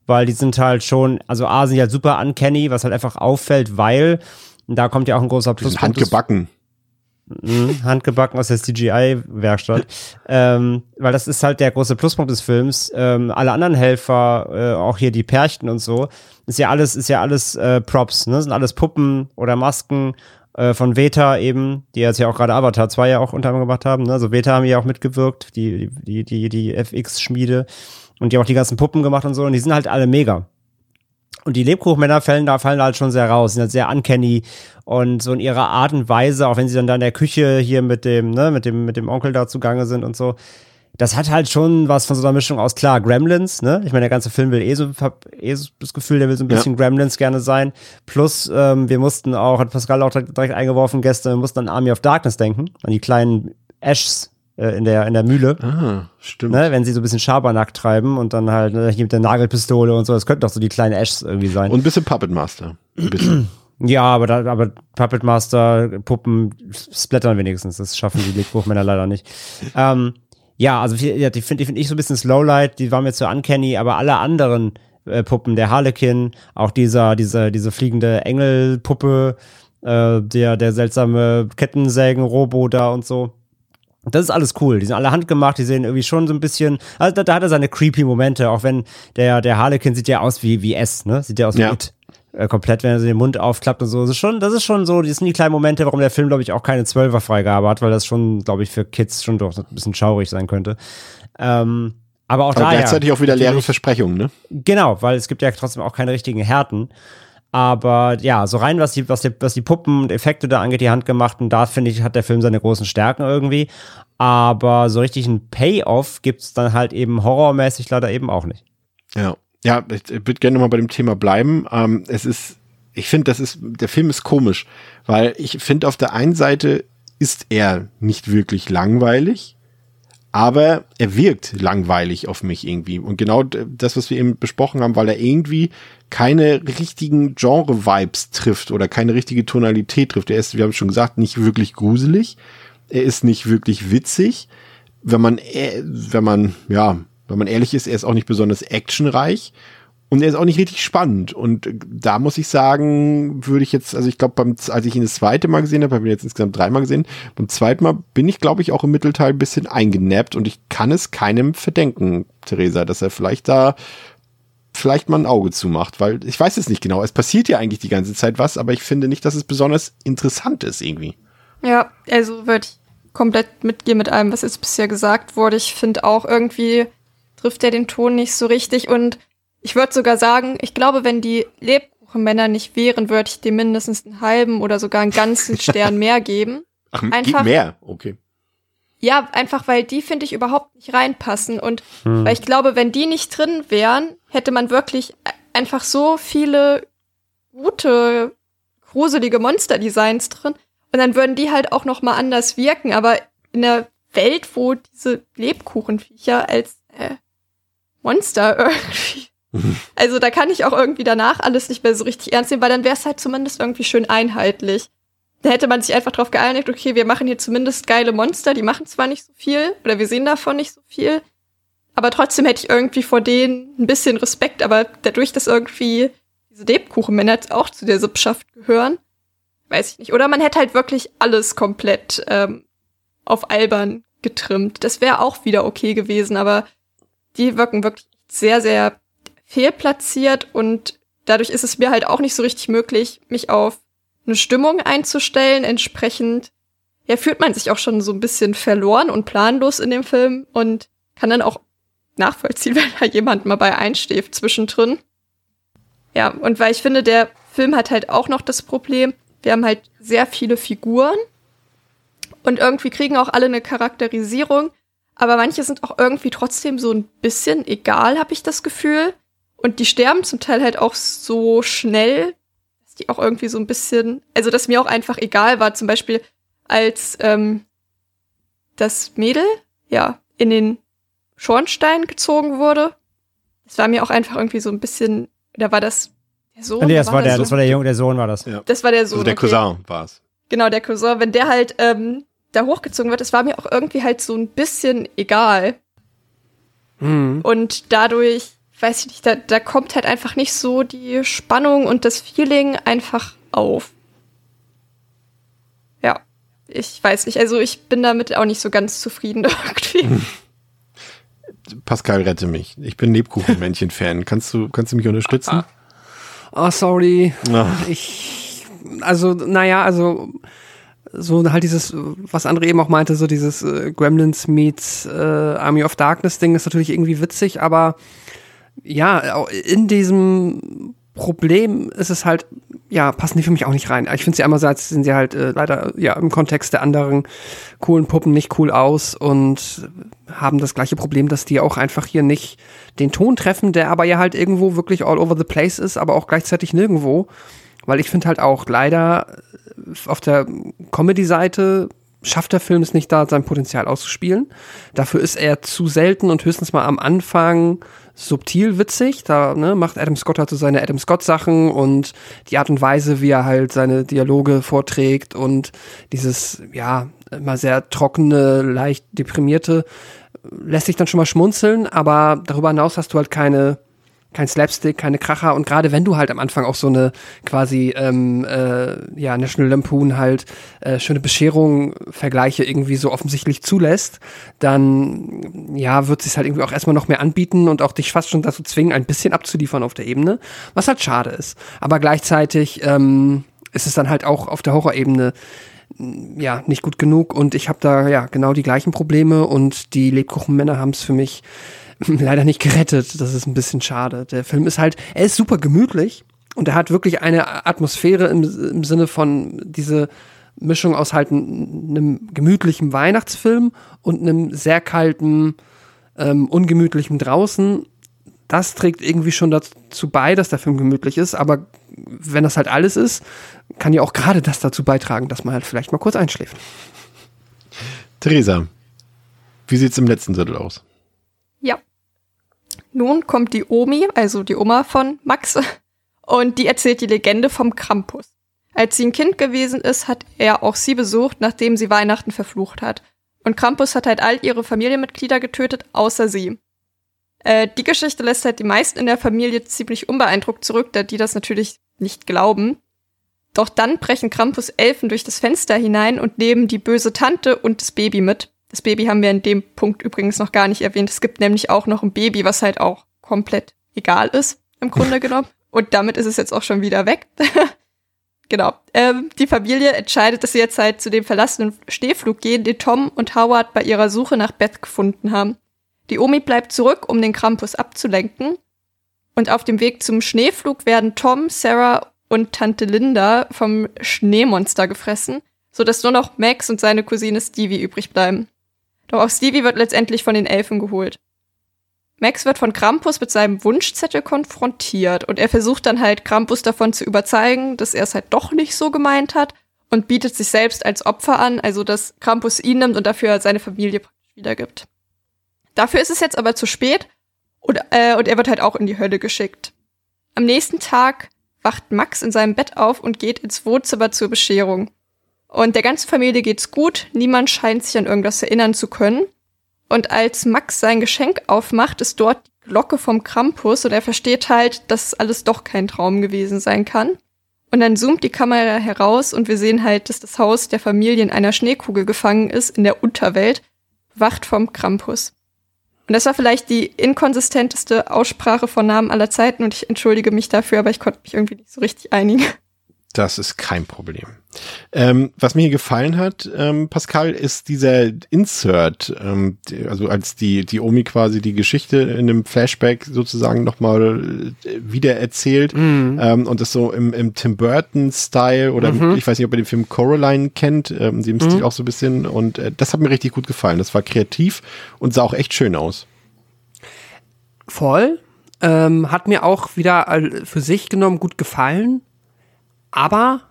weil die sind halt schon, also A sind ja halt super uncanny, was halt einfach auffällt, weil, da kommt ja auch ein großer Pluspunkt. Handgebacken. Mh, handgebacken aus der CGI-Werkstatt. ähm, weil das ist halt der große Pluspunkt des Films. Ähm, alle anderen Helfer, äh, auch hier die Pärchen und so, ist ja alles, ist ja alles äh, Props, ne? Sind alles Puppen oder Masken äh, von Veta eben, die jetzt ja auch gerade Avatar 2 ja auch unter anderem gemacht haben. Ne? Also Veta haben ja auch mitgewirkt, die, die, die, die FX-Schmiede und die haben auch die ganzen Puppen gemacht und so und die sind halt alle mega. Und die Lebkuchenmänner fallen da, fallen halt schon sehr raus, sind halt sehr uncanny und so in ihrer Art und Weise, auch wenn sie dann da in der Küche hier mit dem, ne, mit dem, mit dem Onkel da zugange sind und so, das hat halt schon was von so einer Mischung aus, klar, Gremlins, ne? Ich meine, der ganze Film will eh so, hab eh so das Gefühl, der will so ein bisschen ja. Gremlins gerne sein. Plus, ähm, wir mussten auch, hat Pascal auch direkt, eingeworfen gestern, wir mussten an Army of Darkness denken, an die kleinen Ashs äh, in der, in der Mühle. Ah, stimmt. Ne? Wenn sie so ein bisschen Schabernack treiben und dann halt ne, hier mit der Nagelpistole und so, das könnten doch so die kleinen Ashs irgendwie sein. Und ein bisschen Puppet Master. Ein bisschen. *clears throat* Ja, aber, da, aber Puppet Master, Puppen splattern wenigstens. Das schaffen die Legbuchmänner leider nicht. Ähm, ja, also ja, die finde find ich so ein bisschen Slowlight, die waren mir zu uncanny, aber alle anderen äh, Puppen, der Harlekin, auch dieser, diese, diese fliegende Engelpuppe, äh, der, der seltsame Kettensägen-Robo da und so. Das ist alles cool. Die sind alle handgemacht, die sehen irgendwie schon so ein bisschen, also da, da hat er seine creepy Momente, auch wenn der, der Harlekin sieht ja aus wie, wie S, ne? Sieht ja aus wie ja. It äh, komplett, wenn er so den Mund aufklappt und so. Das ist schon, das ist schon so, das sind die kleinen Momente, warum der Film, glaube ich, auch keine Zwölferfreigabe hat, weil das schon, glaube ich, für Kids schon doch ein bisschen schaurig sein könnte. Ähm, aber auch aber gleichzeitig auch wieder leere Versprechungen, ne? Genau, weil es gibt ja trotzdem auch keine richtigen Härten. Aber ja, so rein, was die, was die, was die Puppen und Effekte da angeht, die handgemachten, da finde ich, hat der Film seine großen Stärken irgendwie. Aber so richtig einen Payoff gibt's dann halt eben horrormäßig leider eben auch nicht. Ja. Ja, ich, würde gerne mal bei dem Thema bleiben. Ähm, es ist, ich finde, das ist, der Film ist komisch, weil ich finde, auf der einen Seite ist er nicht wirklich langweilig, aber er wirkt langweilig auf mich irgendwie. Und genau das, was wir eben besprochen haben, weil er irgendwie keine richtigen Genre-Vibes trifft oder keine richtige Tonalität trifft. Er ist, wir haben schon gesagt, nicht wirklich gruselig. Er ist nicht wirklich witzig. Wenn man, äh, wenn man, ja, wenn man ehrlich ist, er ist auch nicht besonders actionreich und er ist auch nicht richtig spannend. Und da muss ich sagen, würde ich jetzt, also ich glaube, als ich ihn das zweite Mal gesehen habe, habe ich ihn jetzt insgesamt dreimal gesehen, beim zweiten Mal bin ich, glaube ich, auch im Mittelteil ein bisschen eingenappt und ich kann es keinem verdenken, Theresa, dass er vielleicht da vielleicht mal ein Auge zumacht, weil ich weiß es nicht genau. Es passiert ja eigentlich die ganze Zeit was, aber ich finde nicht, dass es besonders interessant ist irgendwie. Ja, also würde ich komplett mitgehen mit allem, was jetzt bisher gesagt wurde. Ich finde auch irgendwie trifft er den Ton nicht so richtig. Und ich würde sogar sagen, ich glaube, wenn die Lebkuchenmänner nicht wären, würde ich dem mindestens einen halben oder sogar einen ganzen *laughs* Stern mehr geben. Ach, einfach, mehr, okay. Ja, einfach weil die, finde ich, überhaupt nicht reinpassen. Und hm. weil ich glaube, wenn die nicht drin wären, hätte man wirklich einfach so viele gute, gruselige Monster-Designs drin. Und dann würden die halt auch noch mal anders wirken. Aber in der Welt, wo diese Lebkuchenviecher als Monster irgendwie *laughs* Also da kann ich auch irgendwie danach alles nicht mehr so richtig ernst nehmen, weil dann wäre es halt zumindest irgendwie schön einheitlich. Da hätte man sich einfach darauf geeinigt, okay, wir machen hier zumindest geile Monster, die machen zwar nicht so viel, oder wir sehen davon nicht so viel, aber trotzdem hätte ich irgendwie vor denen ein bisschen Respekt, aber dadurch, dass irgendwie diese Lebkuchenmänner jetzt auch zu der Sippschaft gehören, weiß ich nicht. Oder man hätte halt wirklich alles komplett ähm, auf albern getrimmt. Das wäre auch wieder okay gewesen, aber die wirken wirklich sehr, sehr fehlplatziert und dadurch ist es mir halt auch nicht so richtig möglich, mich auf eine Stimmung einzustellen. Entsprechend ja, fühlt man sich auch schon so ein bisschen verloren und planlos in dem Film und kann dann auch nachvollziehen, *laughs* wenn da jemand mal bei einsteht zwischendrin. Ja, und weil ich finde, der Film hat halt auch noch das Problem, wir haben halt sehr viele Figuren und irgendwie kriegen auch alle eine Charakterisierung, aber manche sind auch irgendwie trotzdem so ein bisschen egal, habe ich das Gefühl. Und die sterben zum Teil halt auch so schnell, dass die auch irgendwie so ein bisschen, also dass mir auch einfach egal war, zum Beispiel als ähm, das Mädel, ja, in den Schornstein gezogen wurde. Das war mir auch einfach irgendwie so ein bisschen, da war das der Sohn. Nee, das war, war der, Sohn? das war der Junge, der Sohn war das. Ja. Das war der Sohn. Also der okay. Cousin war es. Genau, der Cousin. Wenn der halt ähm, da hochgezogen wird, das war mir auch irgendwie halt so ein bisschen egal. Hm. Und dadurch, weiß ich nicht, da, da kommt halt einfach nicht so die Spannung und das Feeling einfach auf. Ja, ich weiß nicht. Also ich bin damit auch nicht so ganz zufrieden *laughs* irgendwie. Pascal, rette mich. Ich bin Lebkuchenmännchen-Fan. Kannst du, kannst du mich unterstützen? Oh, sorry. Ah. Ich, also, naja, also, so halt dieses, was André eben auch meinte, so dieses äh, Gremlins meets äh, Army of Darkness Ding ist natürlich irgendwie witzig, aber ja, in diesem Problem ist es halt, ja, passen die für mich auch nicht rein. Ich finde sie einerseits sind sie halt äh, leider ja im Kontext der anderen coolen Puppen nicht cool aus und haben das gleiche Problem, dass die auch einfach hier nicht den Ton treffen, der aber ja halt irgendwo wirklich all over the place ist, aber auch gleichzeitig nirgendwo. Weil ich finde halt auch leider auf der Comedy-Seite schafft der Film es nicht da, sein Potenzial auszuspielen. Dafür ist er zu selten und höchstens mal am Anfang subtil witzig. Da ne, macht Adam Scott halt so seine Adam Scott-Sachen und die Art und Weise, wie er halt seine Dialoge vorträgt und dieses, ja, immer sehr trockene, leicht deprimierte, lässt sich dann schon mal schmunzeln, aber darüber hinaus hast du halt keine kein Slapstick, keine Kracher. Und gerade wenn du halt am Anfang auch so eine quasi ähm, äh, ja National Lampoon halt äh, schöne Bescherung Vergleiche irgendwie so offensichtlich zulässt, dann ja wird sich halt irgendwie auch erstmal noch mehr anbieten und auch dich fast schon dazu zwingen, ein bisschen abzuliefern auf der Ebene, was halt schade ist. Aber gleichzeitig ähm, ist es dann halt auch auf der Horrorebene ja, nicht gut genug. Und ich habe da ja genau die gleichen Probleme. Und die Lebkuchenmänner haben es für mich *laughs* leider nicht gerettet. Das ist ein bisschen schade. Der Film ist halt, er ist super gemütlich und er hat wirklich eine Atmosphäre im, im Sinne von diese Mischung aus halt einem gemütlichen Weihnachtsfilm und einem sehr kalten, ähm, ungemütlichen draußen. Das trägt irgendwie schon dazu bei, dass der Film gemütlich ist, aber wenn das halt alles ist, kann ja auch gerade das dazu beitragen, dass man halt vielleicht mal kurz einschläft. Theresa, wie sieht's im letzten Drittel aus? Nun kommt die Omi, also die Oma von Max, und die erzählt die Legende vom Krampus. Als sie ein Kind gewesen ist, hat er auch sie besucht, nachdem sie Weihnachten verflucht hat. Und Krampus hat halt all ihre Familienmitglieder getötet, außer sie. Äh, die Geschichte lässt halt die meisten in der Familie ziemlich unbeeindruckt zurück, da die das natürlich nicht glauben. Doch dann brechen Krampus Elfen durch das Fenster hinein und nehmen die böse Tante und das Baby mit. Das Baby haben wir in dem Punkt übrigens noch gar nicht erwähnt. Es gibt nämlich auch noch ein Baby, was halt auch komplett egal ist, im Grunde *laughs* genommen. Und damit ist es jetzt auch schon wieder weg. *laughs* genau. Ähm, die Familie entscheidet, dass sie jetzt halt zu dem verlassenen Schneeflug gehen, den Tom und Howard bei ihrer Suche nach Beth gefunden haben. Die Omi bleibt zurück, um den Krampus abzulenken. Und auf dem Weg zum Schneeflug werden Tom, Sarah und Tante Linda vom Schneemonster gefressen, sodass nur noch Max und seine Cousine Stevie übrig bleiben. Doch auch Stevie wird letztendlich von den Elfen geholt. Max wird von Krampus mit seinem Wunschzettel konfrontiert und er versucht dann halt Krampus davon zu überzeugen, dass er es halt doch nicht so gemeint hat und bietet sich selbst als Opfer an, also dass Krampus ihn nimmt und dafür seine Familie wiedergibt. Dafür ist es jetzt aber zu spät Und, äh, und er wird halt auch in die Hölle geschickt. Am nächsten Tag wacht Max in seinem Bett auf und geht ins Wohnzimmer zur Bescherung. Und der ganzen Familie geht's gut, niemand scheint sich an irgendwas erinnern zu können. Und als Max sein Geschenk aufmacht, ist dort die Glocke vom Krampus und er versteht halt, dass alles doch kein Traum gewesen sein kann. Und dann zoomt die Kamera heraus und wir sehen halt, dass das Haus der Familie in einer Schneekugel gefangen ist in der Unterwelt, wacht vom Krampus. Und das war vielleicht die inkonsistenteste Aussprache von Namen aller Zeiten und ich entschuldige mich dafür, aber ich konnte mich irgendwie nicht so richtig einigen. Das ist kein Problem. Ähm, was mir hier gefallen hat, ähm, Pascal, ist dieser Insert, ähm, also als die, die Omi quasi die Geschichte in einem Flashback sozusagen nochmal äh, wieder erzählt Mhm. ähm, und das so im, im Tim Burton-Style oder Mhm. ich weiß nicht, ob ihr den Film Coraline kennt, ähm, dem Stil auch so ein bisschen und äh, das hat mir richtig gut gefallen. Das war kreativ und sah auch echt schön aus. Voll. Ähm, hat mir auch wieder für sich genommen gut gefallen. Aber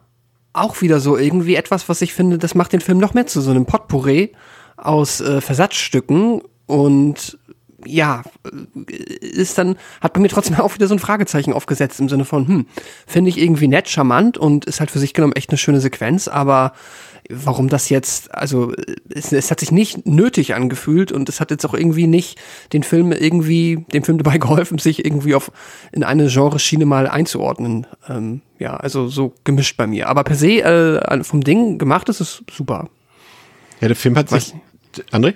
auch wieder so irgendwie etwas, was ich finde, das macht den Film noch mehr zu so einem Potpourri aus äh, Versatzstücken. Und ja, äh, ist dann, hat bei mir trotzdem *laughs* auch wieder so ein Fragezeichen aufgesetzt im Sinne von, hm, finde ich irgendwie nett, charmant und ist halt für sich genommen echt eine schöne Sequenz, aber warum das jetzt, also es, es hat sich nicht nötig angefühlt und es hat jetzt auch irgendwie nicht den Film irgendwie, dem Film dabei *laughs* geholfen, sich irgendwie auf in eine Genreschiene mal einzuordnen. Ähm, ja, also so gemischt bei mir. Aber per se äh, vom Ding gemacht ist es super. Ja, der Film hat Was? sich. André?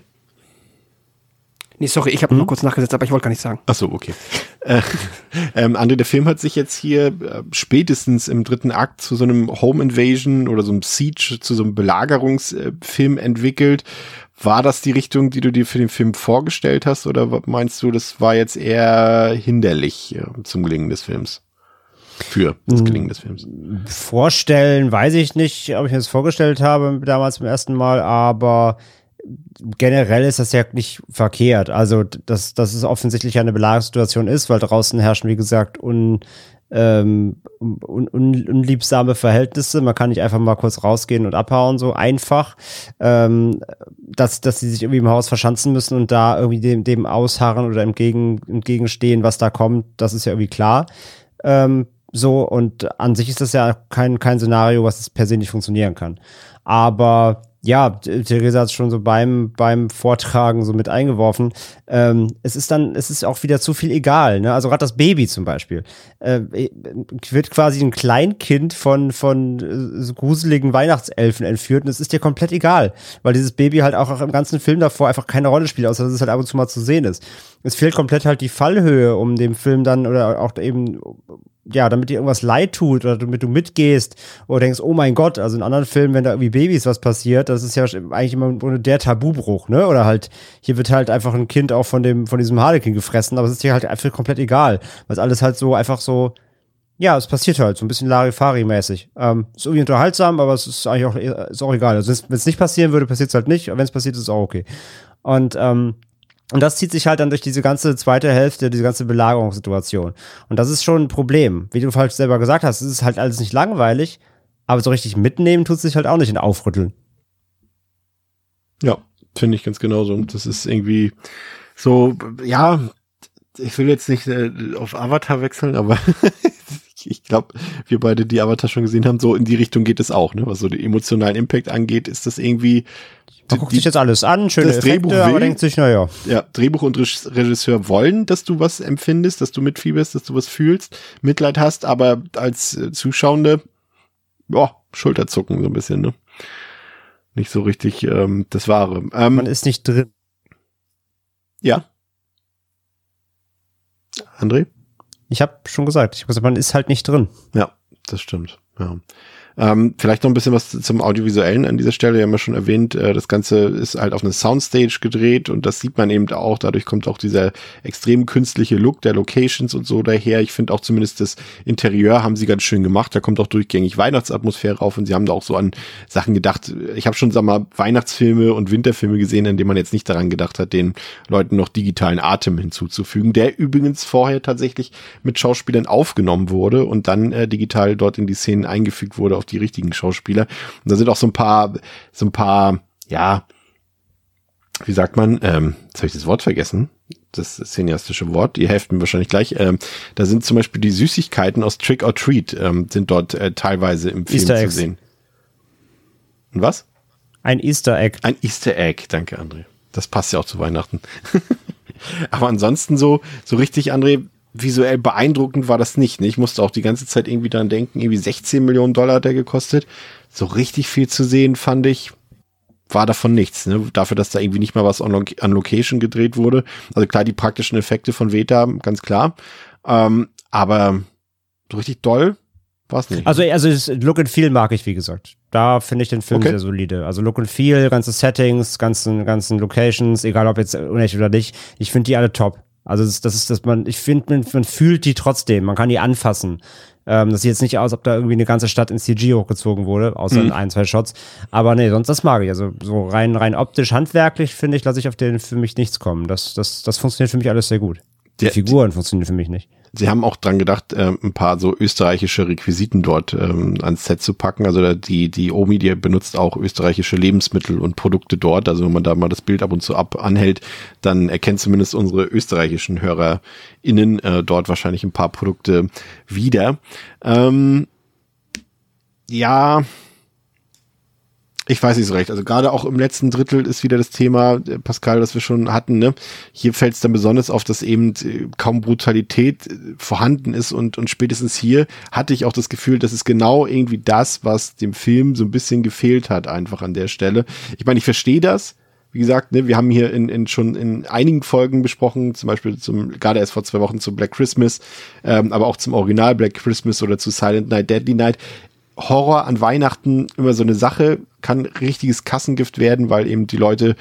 Nee, sorry, ich habe noch kurz nachgesetzt, aber ich wollte gar nicht sagen. Ach so, okay. Äh, *laughs* ähm, André, der Film hat sich jetzt hier äh, spätestens im dritten Akt zu so einem Home Invasion oder so einem Siege, zu so einem Belagerungsfilm entwickelt. War das die Richtung, die du dir für den Film vorgestellt hast oder meinst du, das war jetzt eher hinderlich äh, zum Gelingen des Films? Für das Gelingen des Films. Vorstellen, weiß ich nicht, ob ich mir das vorgestellt habe damals zum ersten Mal, aber generell ist das ja nicht verkehrt. Also, dass, dass es offensichtlich eine Belagerungssituation ist, weil draußen herrschen, wie gesagt, un, ähm, un, un, unliebsame Verhältnisse. Man kann nicht einfach mal kurz rausgehen und abhauen, so einfach. Ähm, dass, dass sie sich irgendwie im Haus verschanzen müssen und da irgendwie dem, dem ausharren oder entgegen, entgegenstehen, was da kommt, das ist ja irgendwie klar. Ähm, so, und an sich ist das ja kein, kein Szenario, was es per se nicht funktionieren kann. Aber ja, Theresa hat es schon so beim, beim Vortragen so mit eingeworfen. Ähm, es ist dann, es ist auch wieder zu viel egal. Ne? Also gerade das Baby zum Beispiel. Äh, wird quasi ein Kleinkind von, von äh, so gruseligen Weihnachtselfen entführt und es ist dir komplett egal, weil dieses Baby halt auch im ganzen Film davor einfach keine Rolle spielt, außer dass es halt ab und zu mal zu sehen ist. Es fehlt komplett halt die Fallhöhe, um dem Film dann oder auch eben ja, damit dir irgendwas leid tut oder damit du mitgehst oder denkst, oh mein Gott, also in anderen Filmen, wenn da irgendwie Babys was passiert, das ist ja eigentlich immer der Tabubruch, ne? Oder halt, hier wird halt einfach ein Kind auch von dem, von diesem Harlequin gefressen, aber es ist dir halt einfach komplett egal, weil es alles halt so einfach so, ja, es passiert halt, so ein bisschen Larifari-mäßig. Ähm, ist irgendwie unterhaltsam, aber es ist eigentlich auch, ist auch egal. Also wenn es nicht passieren würde, passiert es halt nicht, wenn es passiert, ist es auch okay. Und, ähm, und das zieht sich halt dann durch diese ganze zweite Hälfte, diese ganze Belagerungssituation. Und das ist schon ein Problem. Wie du falsch selber gesagt hast, es ist halt alles nicht langweilig, aber so richtig mitnehmen tut sich halt auch nicht in Aufrütteln. Ja, finde ich ganz genauso. Das ist irgendwie so, ja, ich will jetzt nicht äh, auf Avatar wechseln, aber *laughs* ich glaube, wir beide, die Avatar schon gesehen haben, so in die Richtung geht es auch, ne? Was so den emotionalen Impact angeht, ist das irgendwie. Man guckt die- sich jetzt alles an, schöne das Effekte, Drehbuch aber will- denkt sich, naja, ja, Drehbuch und Reg- Regisseur wollen, dass du was empfindest, dass du mitfieberst, dass du was fühlst, Mitleid hast, aber als äh, Zuschauende, ja, Schulterzucken so ein bisschen, ne? Nicht so richtig ähm, das Wahre. Ähm, man ist nicht drin. ja. André? Ich habe schon gesagt, ich hab gesagt, man ist halt nicht drin. Ja, das stimmt. Ja. Ähm, vielleicht noch ein bisschen was zum Audiovisuellen an dieser Stelle. Wir haben ja schon erwähnt, äh, das Ganze ist halt auf eine Soundstage gedreht und das sieht man eben auch. Dadurch kommt auch dieser extrem künstliche Look der Locations und so daher. Ich finde auch zumindest das Interieur haben sie ganz schön gemacht. Da kommt auch durchgängig Weihnachtsatmosphäre rauf und sie haben da auch so an Sachen gedacht. Ich habe schon, sag mal, Weihnachtsfilme und Winterfilme gesehen, in denen man jetzt nicht daran gedacht hat, den Leuten noch digitalen Atem hinzuzufügen, der übrigens vorher tatsächlich mit Schauspielern aufgenommen wurde und dann äh, digital dort in die Szenen eingefügt wurde auf die richtigen Schauspieler. Und da sind auch so ein paar, so ein paar, ja, wie sagt man, ähm, jetzt habe ich das Wort vergessen. das cineastische Wort, ihr helft mir wahrscheinlich gleich. Ähm, da sind zum Beispiel die Süßigkeiten aus Trick or Treat, ähm, sind dort äh, teilweise im Film Easter zu Eggs. sehen. Und was? Ein Easter Egg. Ein Easter Egg, danke André. Das passt ja auch zu Weihnachten. *laughs* Aber ansonsten so, so richtig, André, visuell beeindruckend war das nicht. Ne? Ich musste auch die ganze Zeit irgendwie dran denken, irgendwie 16 Millionen Dollar hat der gekostet. So richtig viel zu sehen, fand ich, war davon nichts. Ne? Dafür, dass da irgendwie nicht mal was on, an Location gedreht wurde. Also klar, die praktischen Effekte von Veta, ganz klar. Ähm, aber so richtig doll war es nicht. Also, also das Look and Feel mag ich, wie gesagt. Da finde ich den Film Okay. sehr solide. Also Look and Feel, ganze Settings, ganzen, ganzen Locations, egal ob jetzt unecht oder nicht. Ich finde die alle top. Also das, das ist, dass man, ich finde, man, man fühlt die trotzdem. Man kann die anfassen. Ähm, das sieht jetzt nicht aus, ob da irgendwie eine ganze Stadt in CG hochgezogen wurde, außer in ein, zwei Shots. Aber nee, sonst das mag ich. Also so rein, rein optisch, handwerklich finde ich, lasse ich auf den für mich nichts kommen. Das, das, das funktioniert für mich alles sehr gut. Die Der- Figuren funktionieren für mich nicht. Sie haben auch dran gedacht, ähm, ein paar so österreichische Requisiten dort ähm, ans Set zu packen. Also die, die Omi, die benutzt auch österreichische Lebensmittel und Produkte dort. Also wenn man da mal das Bild ab und zu ab anhält, dann erkennt zumindest unsere österreichischen HörerInnen äh, dort wahrscheinlich ein paar Produkte wieder. Ähm, ja, ich weiß nicht so recht. Also gerade auch im letzten Drittel ist wieder das Thema, äh, Pascal, das wir schon hatten. Ne? Hier fällt es dann besonders auf, dass eben äh, kaum Brutalität äh, vorhanden ist und, und spätestens hier hatte ich auch das Gefühl, das ist genau irgendwie das, was dem Film so ein bisschen gefehlt hat, einfach an der Stelle. Ich meine, ich verstehe das. Wie gesagt, ne, wir haben hier in, in schon in einigen Folgen besprochen, zum Beispiel zum, gerade erst vor zwei Wochen zu Black Christmas, ähm, aber auch zum Original Black Christmas oder zu Silent Night, Deadly Night. Horror an Weihnachten immer so eine Sache, kann richtiges Kassengift werden, weil eben die Leute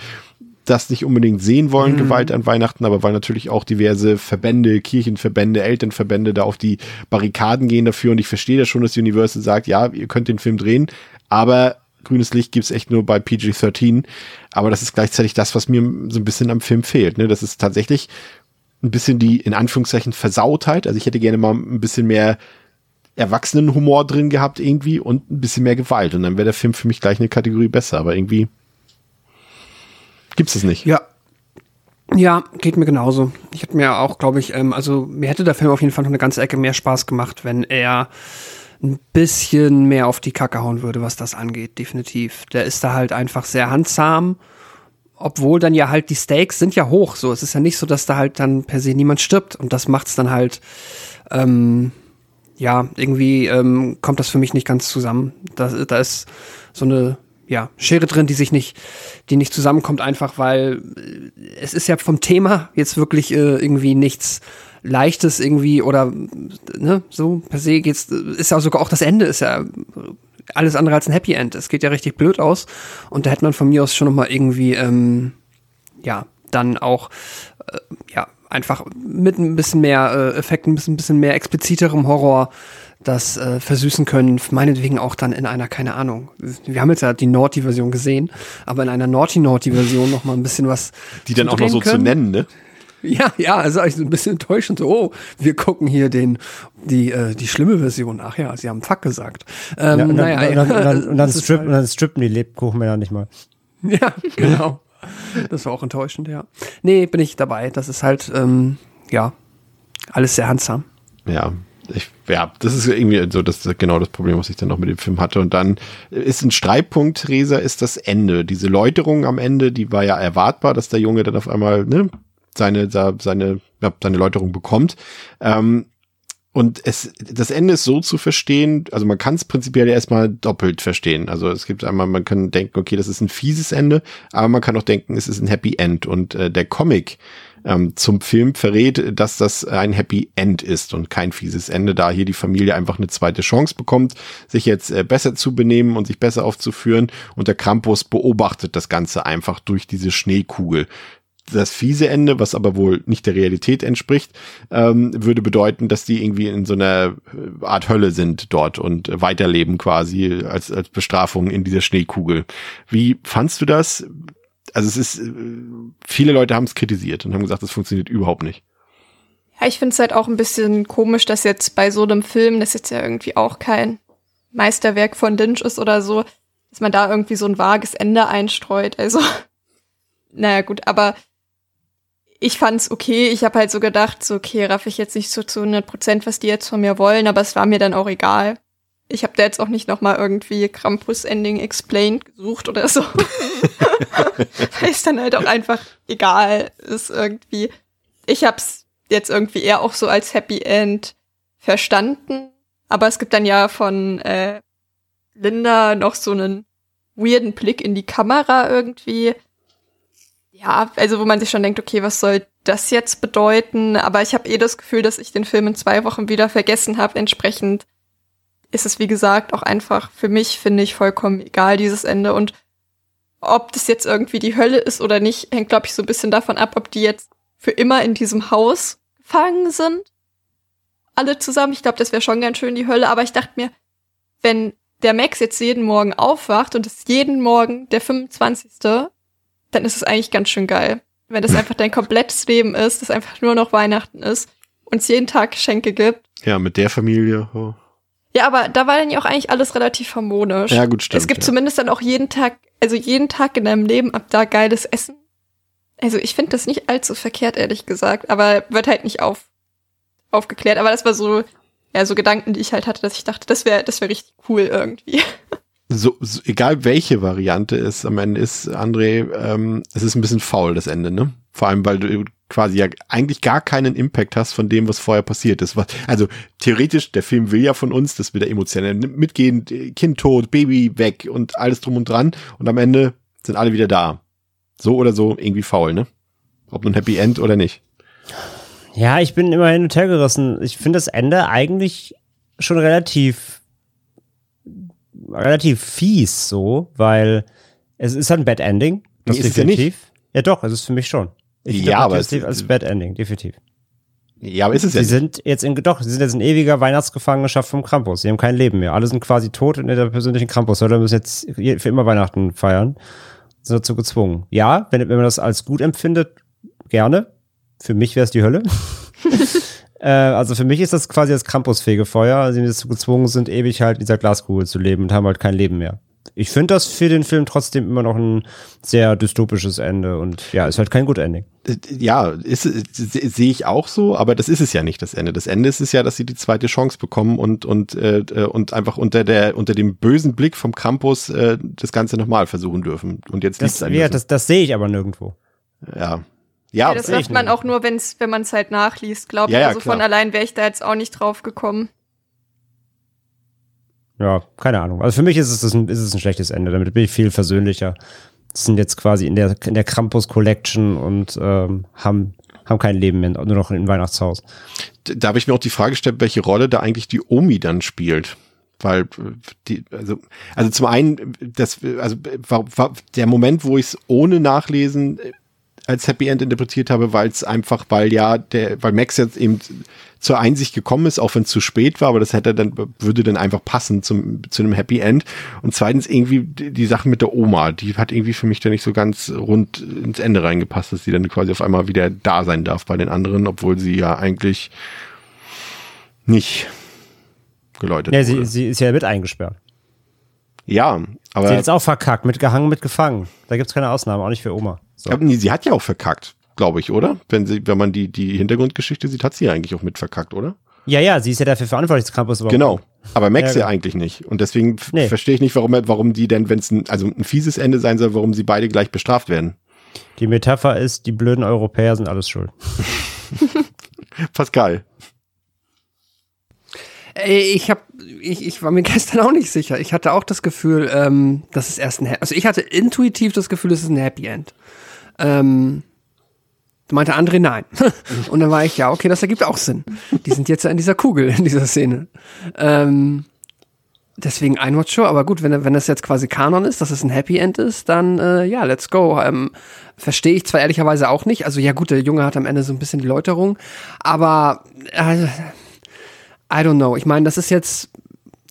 das nicht unbedingt sehen wollen, Gewalt an Weihnachten, aber weil natürlich auch diverse Verbände, Kirchenverbände, Elternverbände da auf die Barrikaden gehen dafür. Und ich verstehe das schon, dass Universal sagt, ja, ihr könnt den Film drehen, aber grünes Licht gibt's echt nur bei PG-13. Aber das ist gleichzeitig das, was mir so ein bisschen am Film fehlt. Ne? Das ist tatsächlich ein bisschen die, in Anführungszeichen, Versautheit. Also ich hätte gerne mal ein bisschen mehr Erwachsenenhumor drin gehabt irgendwie und ein bisschen mehr Gewalt. Und dann wäre der Film für mich gleich eine Kategorie besser. Aber irgendwie gibt's es nicht. Ja. Ja, geht mir genauso. Ich hätte mir auch, glaube ich, ähm, also mir hätte der Film auf jeden Fall noch eine ganze Ecke mehr Spaß gemacht, wenn er ein bisschen mehr auf die Kacke hauen würde, was das angeht, definitiv. Der ist da halt einfach sehr handsam, obwohl dann ja halt die Stakes sind ja hoch. So, es ist ja nicht so, dass da halt dann per se niemand stirbt und das macht's dann halt, ähm, ja, irgendwie ähm, kommt das für mich nicht ganz zusammen. Da, da ist so eine ja, Schere drin, die sich nicht, die nicht zusammenkommt, einfach weil äh, es ist ja vom Thema jetzt wirklich äh, irgendwie nichts Leichtes irgendwie oder ne, so per se geht's, ist ja sogar auch das Ende ist ja alles andere als ein Happy End. Es geht ja richtig blöd aus und da hätte man von mir aus schon noch mal irgendwie ähm, ja dann auch äh, ja einfach mit ein bisschen mehr äh, Effekten, ein bisschen, ein bisschen mehr expliziterem Horror das äh, versüßen können, meinetwegen auch dann in einer, keine Ahnung, wir haben jetzt ja die Naughty-Version gesehen, aber in einer Naughty-Naughty-Version noch mal ein bisschen was Die dann auch noch so zu können. nennen, ne? Ja, ja, also eigentlich so ein bisschen enttäuschend. So, oh, wir gucken hier den, die, äh, die schlimme Version. Ach ja, sie haben Fuck gesagt. Ähm, Ja, und, dann, naja, und, dann, und, dann, *laughs* und, dann das ist strip, halt- und dann strippen die Lebkuchenmänner nicht mal. Ja, genau. Das war auch enttäuschend, ja. Nee, bin ich dabei. Das ist halt, ähm, ja, alles sehr handsam. Ja. Ich, ja, das ist irgendwie so das genau das Problem, was ich dann noch mit dem Film hatte. Und dann ist ein Streitpunkt, Theresa, ist das Ende. Diese Läuterung am Ende, die war ja erwartbar, dass der Junge dann auf einmal ne, seine seine seine Läuterung bekommt. Ähm, und es, das Ende ist so zu verstehen, also man kann es prinzipiell erstmal doppelt verstehen. Also es gibt einmal, man kann denken, okay, das ist ein fieses Ende, aber man kann auch denken, es ist ein Happy End. Und äh, der Comic ähm, zum Film verrät, dass das ein Happy End ist und kein fieses Ende, da hier die Familie einfach eine zweite Chance bekommt, sich jetzt äh, besser zu benehmen und sich besser aufzuführen. Und der Krampus beobachtet das Ganze einfach durch diese Schneekugel das fiese Ende, was aber wohl nicht der Realität entspricht, ähm, würde bedeuten, dass die irgendwie in so einer äh, Art Hölle sind dort und weiterleben quasi als, als Bestrafung in dieser Schneekugel. Wie fandst du das? Also es ist, äh, viele Leute haben es kritisiert und haben gesagt, das funktioniert überhaupt nicht. Ja, ich finde es halt auch ein bisschen komisch, dass jetzt bei so einem Film, das jetzt ja irgendwie auch kein Meisterwerk von Lynch ist oder so, dass man da irgendwie so ein vages Ende einstreut. Also, *laughs* naja, gut, aber ich fand's okay. Ich habe halt so gedacht, so okay, raff ich jetzt nicht so zu 100 Prozent, was die jetzt von mir wollen, aber es war mir dann auch egal. Ich habe da jetzt auch nicht noch mal irgendwie Krampus Ending explained gesucht oder so. *laughs* Weil es dann halt auch einfach egal ist irgendwie. Ich hab's jetzt irgendwie eher auch so als Happy End verstanden, aber es gibt dann ja von äh, Linda noch so einen weirden Blick in die Kamera irgendwie. Ja, also wo man sich schon denkt, okay, was soll das jetzt bedeuten? Aber ich habe eh das Gefühl, dass ich den Film in zwei Wochen wieder vergessen habe. Entsprechend ist es, wie gesagt, auch einfach für mich, finde ich, vollkommen egal, dieses Ende. Und ob das jetzt irgendwie die Hölle ist oder nicht, hängt, glaube ich, so ein bisschen davon ab, ob die jetzt für immer in diesem Haus gefangen sind. Alle zusammen. Ich glaube, das wäre schon ganz schön die Hölle. Aber ich dachte mir, wenn der Max jetzt jeden Morgen aufwacht und es jeden Morgen der 25., dann ist es eigentlich ganz schön geil. Wenn das einfach dein komplettes Leben ist, das einfach nur noch Weihnachten ist und es jeden Tag Geschenke gibt. Ja, mit der Familie. Oh. Ja, aber da war dann ja auch eigentlich alles relativ harmonisch. Ja, gut, stimmt. Es gibt ja. zumindest dann auch jeden Tag, also jeden Tag in deinem Leben ab da geiles Essen. Also ich finde das nicht allzu verkehrt, ehrlich gesagt, aber wird halt nicht auf, aufgeklärt. Aber das war so, ja, so Gedanken, die ich halt hatte, dass ich dachte, das wäre, das wäre richtig cool irgendwie. *laughs* So, so, egal welche Variante es am Ende ist, André, ähm, es ist ein bisschen faul, das Ende, ne? Vor allem, weil du quasi ja eigentlich gar keinen Impact hast von dem, was vorher passiert ist. Also theoretisch, der Film will ja von uns, dass wir da emotionell mitgehen, Kind tot, Baby weg und alles drum und dran. Und am Ende sind alle wieder da. So oder so irgendwie faul, ne? Ob nun Happy End oder nicht. Ja, ich bin immer hin und her gerissen. Ich finde das Ende eigentlich schon relativ relativ fies so, weil es ist ein Bad Ending. Das Nee, ist definitiv. Ja, doch, es ist für mich schon. Ich Ja, aber es- als Bad Ending, definitiv. Ja, aber ist es Sie ja nicht. sind jetzt in, doch, sie sind jetzt in ewiger Weihnachtsgefangenschaft vom Krampus. Sie haben kein Leben mehr. Alle sind quasi tot in der persönlichen Krampus-Hölle, müssen jetzt je- für immer Weihnachten feiern. Sind dazu gezwungen. Ja, wenn, wenn man das als gut empfindet, gerne. Für mich wäre es die Hölle. *laughs* äh, also für mich ist das quasi das Krampusfegefeuer. Sie dazu gezwungen sind, ewig halt in dieser Glaskugel zu leben und haben halt kein Leben mehr. Ich finde das für den Film trotzdem immer noch ein sehr dystopisches Ende und ja, ist halt kein gut Ending. Ja, sehe ich auch so, aber das ist es ja nicht, das Ende. Das Ende ist es ja, dass sie die zweite Chance bekommen und, und, äh, äh, und einfach unter der, unter dem bösen Blick vom Krampus äh, das Ganze nochmal versuchen dürfen. Und jetzt liegt Das, es an ja, das, das sehe ich aber nirgendwo. Ja. Ja, Ja, das macht man nicht. auch nur, wenn's, wenn man es halt nachliest, glaube ich. Ja, ja, also von klar. allein wäre ich da jetzt auch nicht drauf gekommen. Ja, keine Ahnung. Also für mich ist es, das ein, ist es ein schlechtes Ende. Damit bin ich viel versöhnlicher. Sie sind jetzt quasi in der, in der Krampus Collection und ähm, haben, haben kein Leben mehr, nur noch im Weihnachtshaus. da habe ich mir auch die Frage gestellt, welche Rolle da eigentlich die Omi dann spielt. Weil die, also, also zum einen, das, also war, war der Moment, wo ich es ohne Nachlesen äh, als Happy End interpretiert habe, weil es einfach, weil ja, der, weil Max jetzt eben zur Einsicht gekommen ist, auch wenn es zu spät war, aber das hätte dann, würde dann einfach passen zum, zu einem Happy End. Und zweitens irgendwie die, die Sache mit der Oma, die hat irgendwie für mich da nicht so ganz rund ins Ende reingepasst, dass sie dann quasi auf einmal wieder da sein darf bei den anderen, obwohl sie ja eigentlich nicht geläutet Ja, sie, sie ist ja mit eingesperrt. ja, Sie aber hat jetzt auch verkackt, mitgehangen, mitgefangen. Da gibt's keine Ausnahme, auch nicht für Oma. So. Ja, sie hat ja auch verkackt, glaube ich, oder? Wenn sie, wenn man die, die Hintergrundgeschichte sieht, hat sie ja eigentlich auch mit verkackt, oder? Ja, ja, sie ist ja dafür verantwortlich, das Krampus überhaupt. Genau. Aber Max Ja, ja, genau. eigentlich nicht. Und deswegen Nee. verstehe ich nicht, warum, warum die denn, wenn es ein, also ein fieses Ende sein soll, warum sie beide gleich bestraft werden. Die Metapher ist, die blöden Europäer sind alles schuld. *laughs* Pascal. Ey, ich hab, ich, ich war mir *laughs* gestern auch nicht sicher. Ich hatte auch das Gefühl, ähm, dass es erst ein, also ich hatte intuitiv das Gefühl, es ist ein Happy End. Ähm, meinte André nein. *laughs* Und dann war ich, ja, okay, das ergibt auch Sinn. Die sind jetzt ja in dieser Kugel, in dieser Szene. Ähm, deswegen Einwatch Show, aber gut, wenn, wenn das jetzt quasi Kanon ist, dass es ein Happy End ist, dann äh, ja, let's go. Ähm, Verstehe ich zwar ehrlicherweise auch nicht. Also ja gut, der Junge hat am Ende so ein bisschen die Läuterung, aber äh, I don't know. Ich meine, das ist jetzt,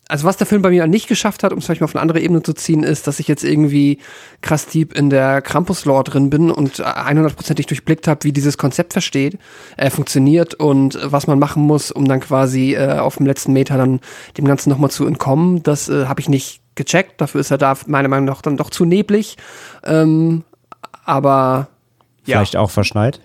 also was der Film bei mir nicht geschafft hat, um es vielleicht mal auf eine andere Ebene zu ziehen, ist, dass ich jetzt irgendwie krass deep in der Krampus-Lore drin bin und 100%ig durchblickt habe, wie dieses Konzept versteht, äh, funktioniert und äh, was man machen muss, um dann quasi äh, auf dem letzten Meter dann dem Ganzen nochmal zu entkommen. Das äh, habe ich nicht gecheckt. Dafür ist er da meiner Meinung nach dann doch zu neblig. Ähm, aber ja. Vielleicht auch verschneit.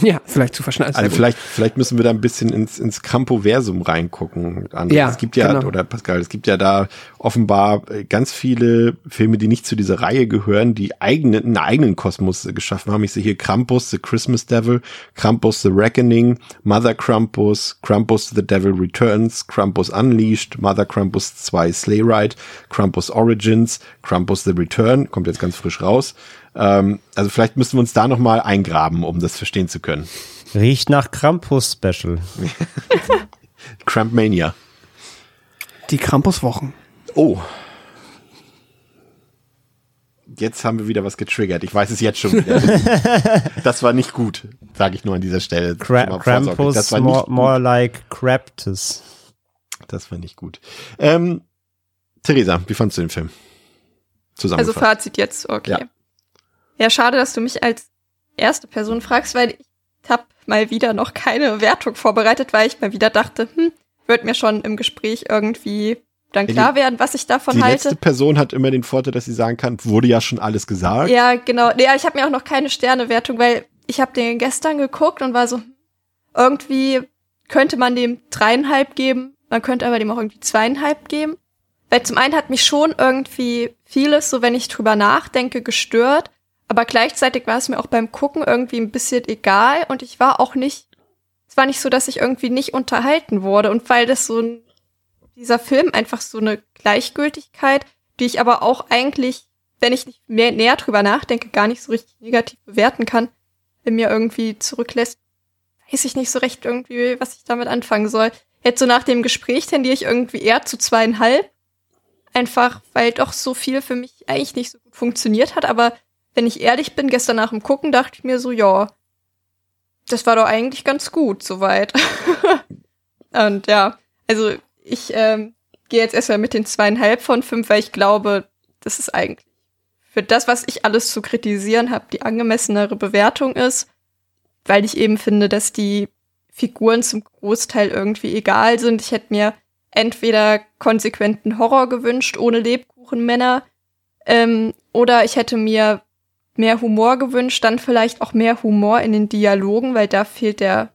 Ja, vielleicht zu verschneiden. Also vielleicht, vielleicht müssen wir da ein bisschen ins, ins Krampoversum reingucken. André. Ja, es gibt ja, genau. oder Pascal, es gibt ja da offenbar äh, ganz viele Filme, die nicht zu dieser Reihe gehören, die eigene, einen eigenen Kosmos äh, geschaffen haben. Ich sehe hier Krampus, The Christmas Devil, Krampus, The Reckoning, Mother Krampus, Krampus, The Devil Returns, Krampus Unleashed, Mother Krampus 2 Sleigh Ride, Krampus Origins, Krampus The Return, kommt jetzt ganz frisch raus. Ähm, also vielleicht müssen wir uns da nochmal eingraben, um das verstehen zu können. Riecht nach Krampus-Special. Krampmania. *laughs* Die Krampuswochen. Oh. Jetzt haben wir wieder was getriggert. Ich weiß es jetzt schon wieder. *laughs* das war nicht gut, sage ich nur an dieser Stelle. Cra. Krampus, das war nicht more, more like Craptus. Das war nicht gut. Ähm, Theresa, wie fandst du den Film? Also. Fazit jetzt, okay. Ja. Ja. schade, dass du mich als erste Person fragst, weil ich habe mal wieder noch keine Wertung vorbereitet, weil ich mal wieder dachte, hm, wird mir schon im Gespräch irgendwie dann klar werden, was ich davon die halte. letzte Person hat immer den Vorteil, dass sie sagen kann, wurde ja schon alles gesagt. Ja, genau. Ja, ich habe mir auch noch keine Sternewertung, weil ich habe den gestern geguckt und war so, irgendwie könnte man dem dreieinhalb geben, man könnte aber dem auch irgendwie zweieinhalb geben. Weil zum einen hat mich schon irgendwie vieles, so wenn ich drüber nachdenke, gestört, aber gleichzeitig war es mir auch beim Gucken irgendwie ein bisschen egal und ich war auch nicht, es war nicht so, dass ich irgendwie nicht unterhalten wurde und weil das so ein, dieser Film einfach so eine Gleichgültigkeit, die ich aber auch eigentlich, wenn ich nicht mehr näher drüber nachdenke, gar nicht so richtig negativ bewerten kann, in mir irgendwie zurücklässt, weiß ich nicht so recht irgendwie, was ich damit anfangen soll. Jetzt so nach dem Gespräch tendiere ich irgendwie eher zu zweieinhalb. Einfach, weil doch so viel für mich eigentlich nicht so gut funktioniert hat. Aber wenn ich ehrlich bin, gestern nach dem Gucken dachte ich mir so, ja, das war doch eigentlich ganz gut soweit. *laughs* Und ja, also ich ähm, gehe jetzt erstmal mit den zweieinhalb von fünf, weil ich glaube, das ist eigentlich für das, was ich alles zu kritisieren habe, die angemessenere Bewertung ist, weil ich eben finde, dass die Figuren zum Großteil irgendwie egal sind. Ich hätte mir entweder konsequenten Horror gewünscht, ohne Lebkuchenmänner, ähm, oder ich hätte mir mehr Humor gewünscht, dann vielleicht auch mehr Humor in den Dialogen, weil da fehlt der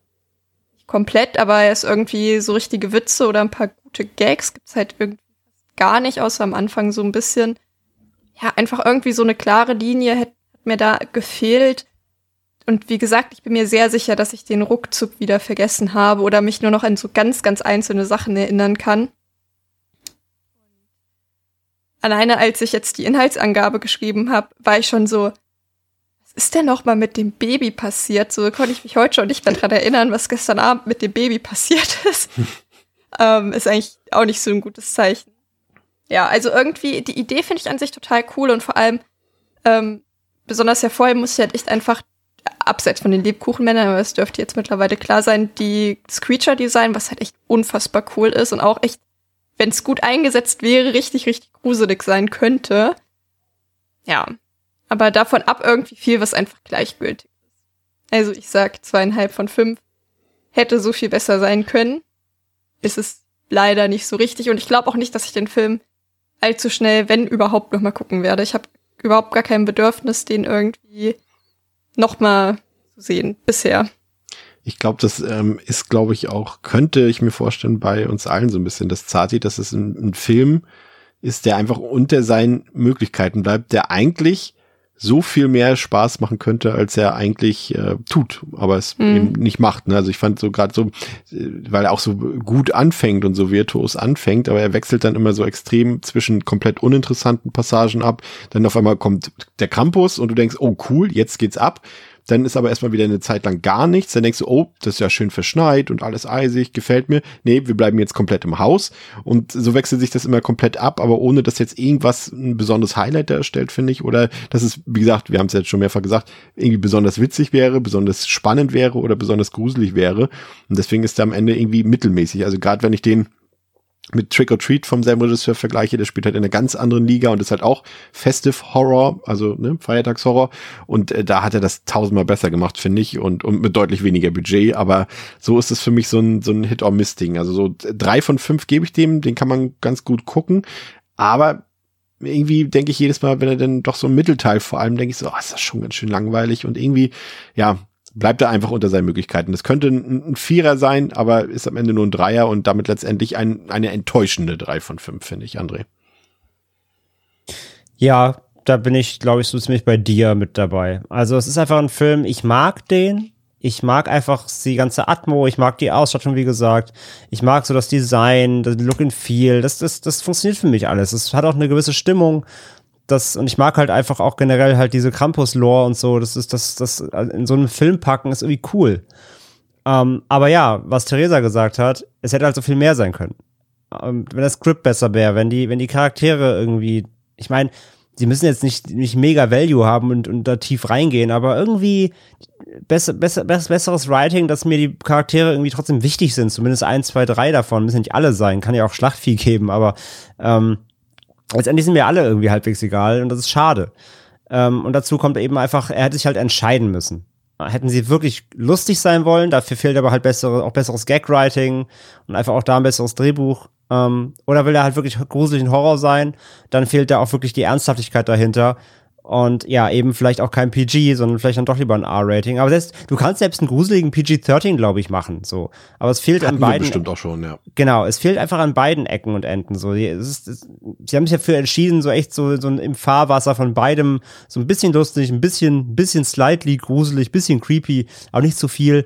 komplett, aber er ist irgendwie so richtige Witze oder ein paar gute Gags gibt's halt irgendwie gar nicht, außer am Anfang so ein bisschen. Ja, einfach irgendwie so eine klare Linie hat mir da gefehlt. Und wie gesagt, ich bin mir sehr sicher, dass ich den ruckzuck wieder vergessen habe oder mich nur noch an so ganz, ganz einzelne Sachen erinnern kann. Alleine als ich jetzt die Inhaltsangabe geschrieben habe, war ich schon so, ist denn noch mal mit dem Baby passiert? So konnte ich mich heute schon nicht mehr dran erinnern, was gestern Abend mit dem Baby passiert *laughs* ist. ähm, ist eigentlich auch nicht so ein gutes Zeichen. Ja, also irgendwie, die Idee finde ich an sich total cool und vor allem, ähm, besonders hervorheben muss ich halt echt einfach, abseits von den Lebkuchenmännern, aber es dürfte jetzt mittlerweile klar sein, die das Creature-Design, was halt echt unfassbar cool ist und auch echt, wenn es gut eingesetzt wäre, richtig, richtig gruselig sein könnte. Ja. Aber davon ab irgendwie viel, was einfach gleichgültig ist. Also ich sag zweieinhalb von fünf. Hätte so viel besser sein können. Ist es leider nicht so richtig. Und ich glaube auch nicht, dass ich den Film allzu schnell, wenn überhaupt, noch mal gucken werde. Ich habe überhaupt gar kein Bedürfnis, den irgendwie noch mal zu sehen bisher. Ich glaube, das ähm, ist, glaube ich, auch, könnte ich mir vorstellen, bei uns allen so ein bisschen das Zati, dass es ein, ein Film ist, der einfach unter seinen Möglichkeiten bleibt, der eigentlich so viel mehr Spaß machen könnte, als er eigentlich äh, tut, aber es Mhm. eben nicht macht. Ne? Also ich fand so gerade so, äh, weil er auch so gut anfängt und so virtuos anfängt, aber er wechselt dann immer so extrem zwischen komplett uninteressanten Passagen ab. Dann auf einmal kommt der Campus und du denkst, oh cool, jetzt geht's ab. Dann ist aber erstmal wieder eine Zeit lang gar nichts. Dann denkst du, oh, das ist ja schön verschneit und alles eisig, gefällt mir. Nee, wir bleiben jetzt komplett im Haus. Und so wechselt sich das immer komplett ab, aber ohne dass jetzt irgendwas ein besonderes Highlight darstellt, finde ich. Oder dass es, wie gesagt, wir haben es jetzt schon mehrfach gesagt, irgendwie besonders witzig wäre, besonders spannend wäre oder besonders gruselig wäre. Und deswegen ist er am Ende irgendwie mittelmäßig. Also gerade wenn ich den mit Trick or Treat vom selben Regisseur vergleiche, der spielt halt in einer ganz anderen Liga und ist halt auch Festive Horror, also ne, Feiertagshorror. Und äh, da hat er das tausendmal besser gemacht, finde ich, und, und mit deutlich weniger Budget. Aber so ist es für mich so ein, so ein Hit-or-Miss-Ding. Also so drei von fünf gebe ich dem, den kann man ganz gut gucken. Aber irgendwie denke ich jedes Mal, wenn er dann doch so ein Mittelteil vor allem, denke ich so, oh, ist das schon ganz schön langweilig und irgendwie, ja, bleibt er einfach unter seinen Möglichkeiten. Das könnte ein, Vierer sein, aber ist am Ende nur ein Dreier und damit letztendlich ein, eine enttäuschende drei von fünf, finde ich, André. Ja, da bin ich, glaube ich, so ziemlich bei dir mit dabei. Also es ist einfach ein Film, ich mag den. Ich mag einfach die ganze Atmo, ich mag die Ausstattung, wie gesagt. Ich mag so das Design, das Look and Feel. Das, das, das funktioniert für mich alles. Es hat auch eine gewisse Stimmung. Das, und ich mag halt einfach auch generell halt diese Krampus-Lore und so. Das ist, das, das in so einem Film packen ist irgendwie cool. Ähm, aber ja, was Theresa gesagt hat, es hätte halt so viel mehr sein können. Ähm, wenn das Script besser wäre, wenn die, wenn die Charaktere irgendwie, ich meine, sie müssen jetzt nicht, nicht mega Value haben und, und da tief reingehen, aber irgendwie besser, besser, besseres Writing, dass mir die Charaktere irgendwie trotzdem wichtig sind, zumindest ein, zwei, drei davon, müssen nicht alle sein, kann ja auch Schlachtvieh geben, aber ähm, letztendlich sind mir alle irgendwie halbwegs egal und das ist schade. Ähm, und dazu kommt eben einfach, er hätte sich halt entscheiden müssen. Hätten sie wirklich lustig sein wollen, dafür fehlt aber halt bessere, auch besseres Gag-Writing und einfach auch da ein besseres Drehbuch. Ähm, oder will er halt wirklich gruseligen Horror sein, dann fehlt da auch wirklich die Ernsthaftigkeit dahinter. Und ja, eben vielleicht auch kein PG, sondern vielleicht dann doch lieber ein R-Rating. Aber selbst, du kannst selbst einen gruseligen PG-13, glaube ich, machen. So. Aber es fehlt Hatten an beiden. bestimmt auch schon, ja. Genau, es fehlt einfach an beiden Ecken und Enden. So, es ist, es, sie haben sich dafür entschieden, so echt so, so im Fahrwasser von beidem, so ein bisschen lustig, ein bisschen, bisschen slightly gruselig, bisschen creepy, aber nicht zu viel.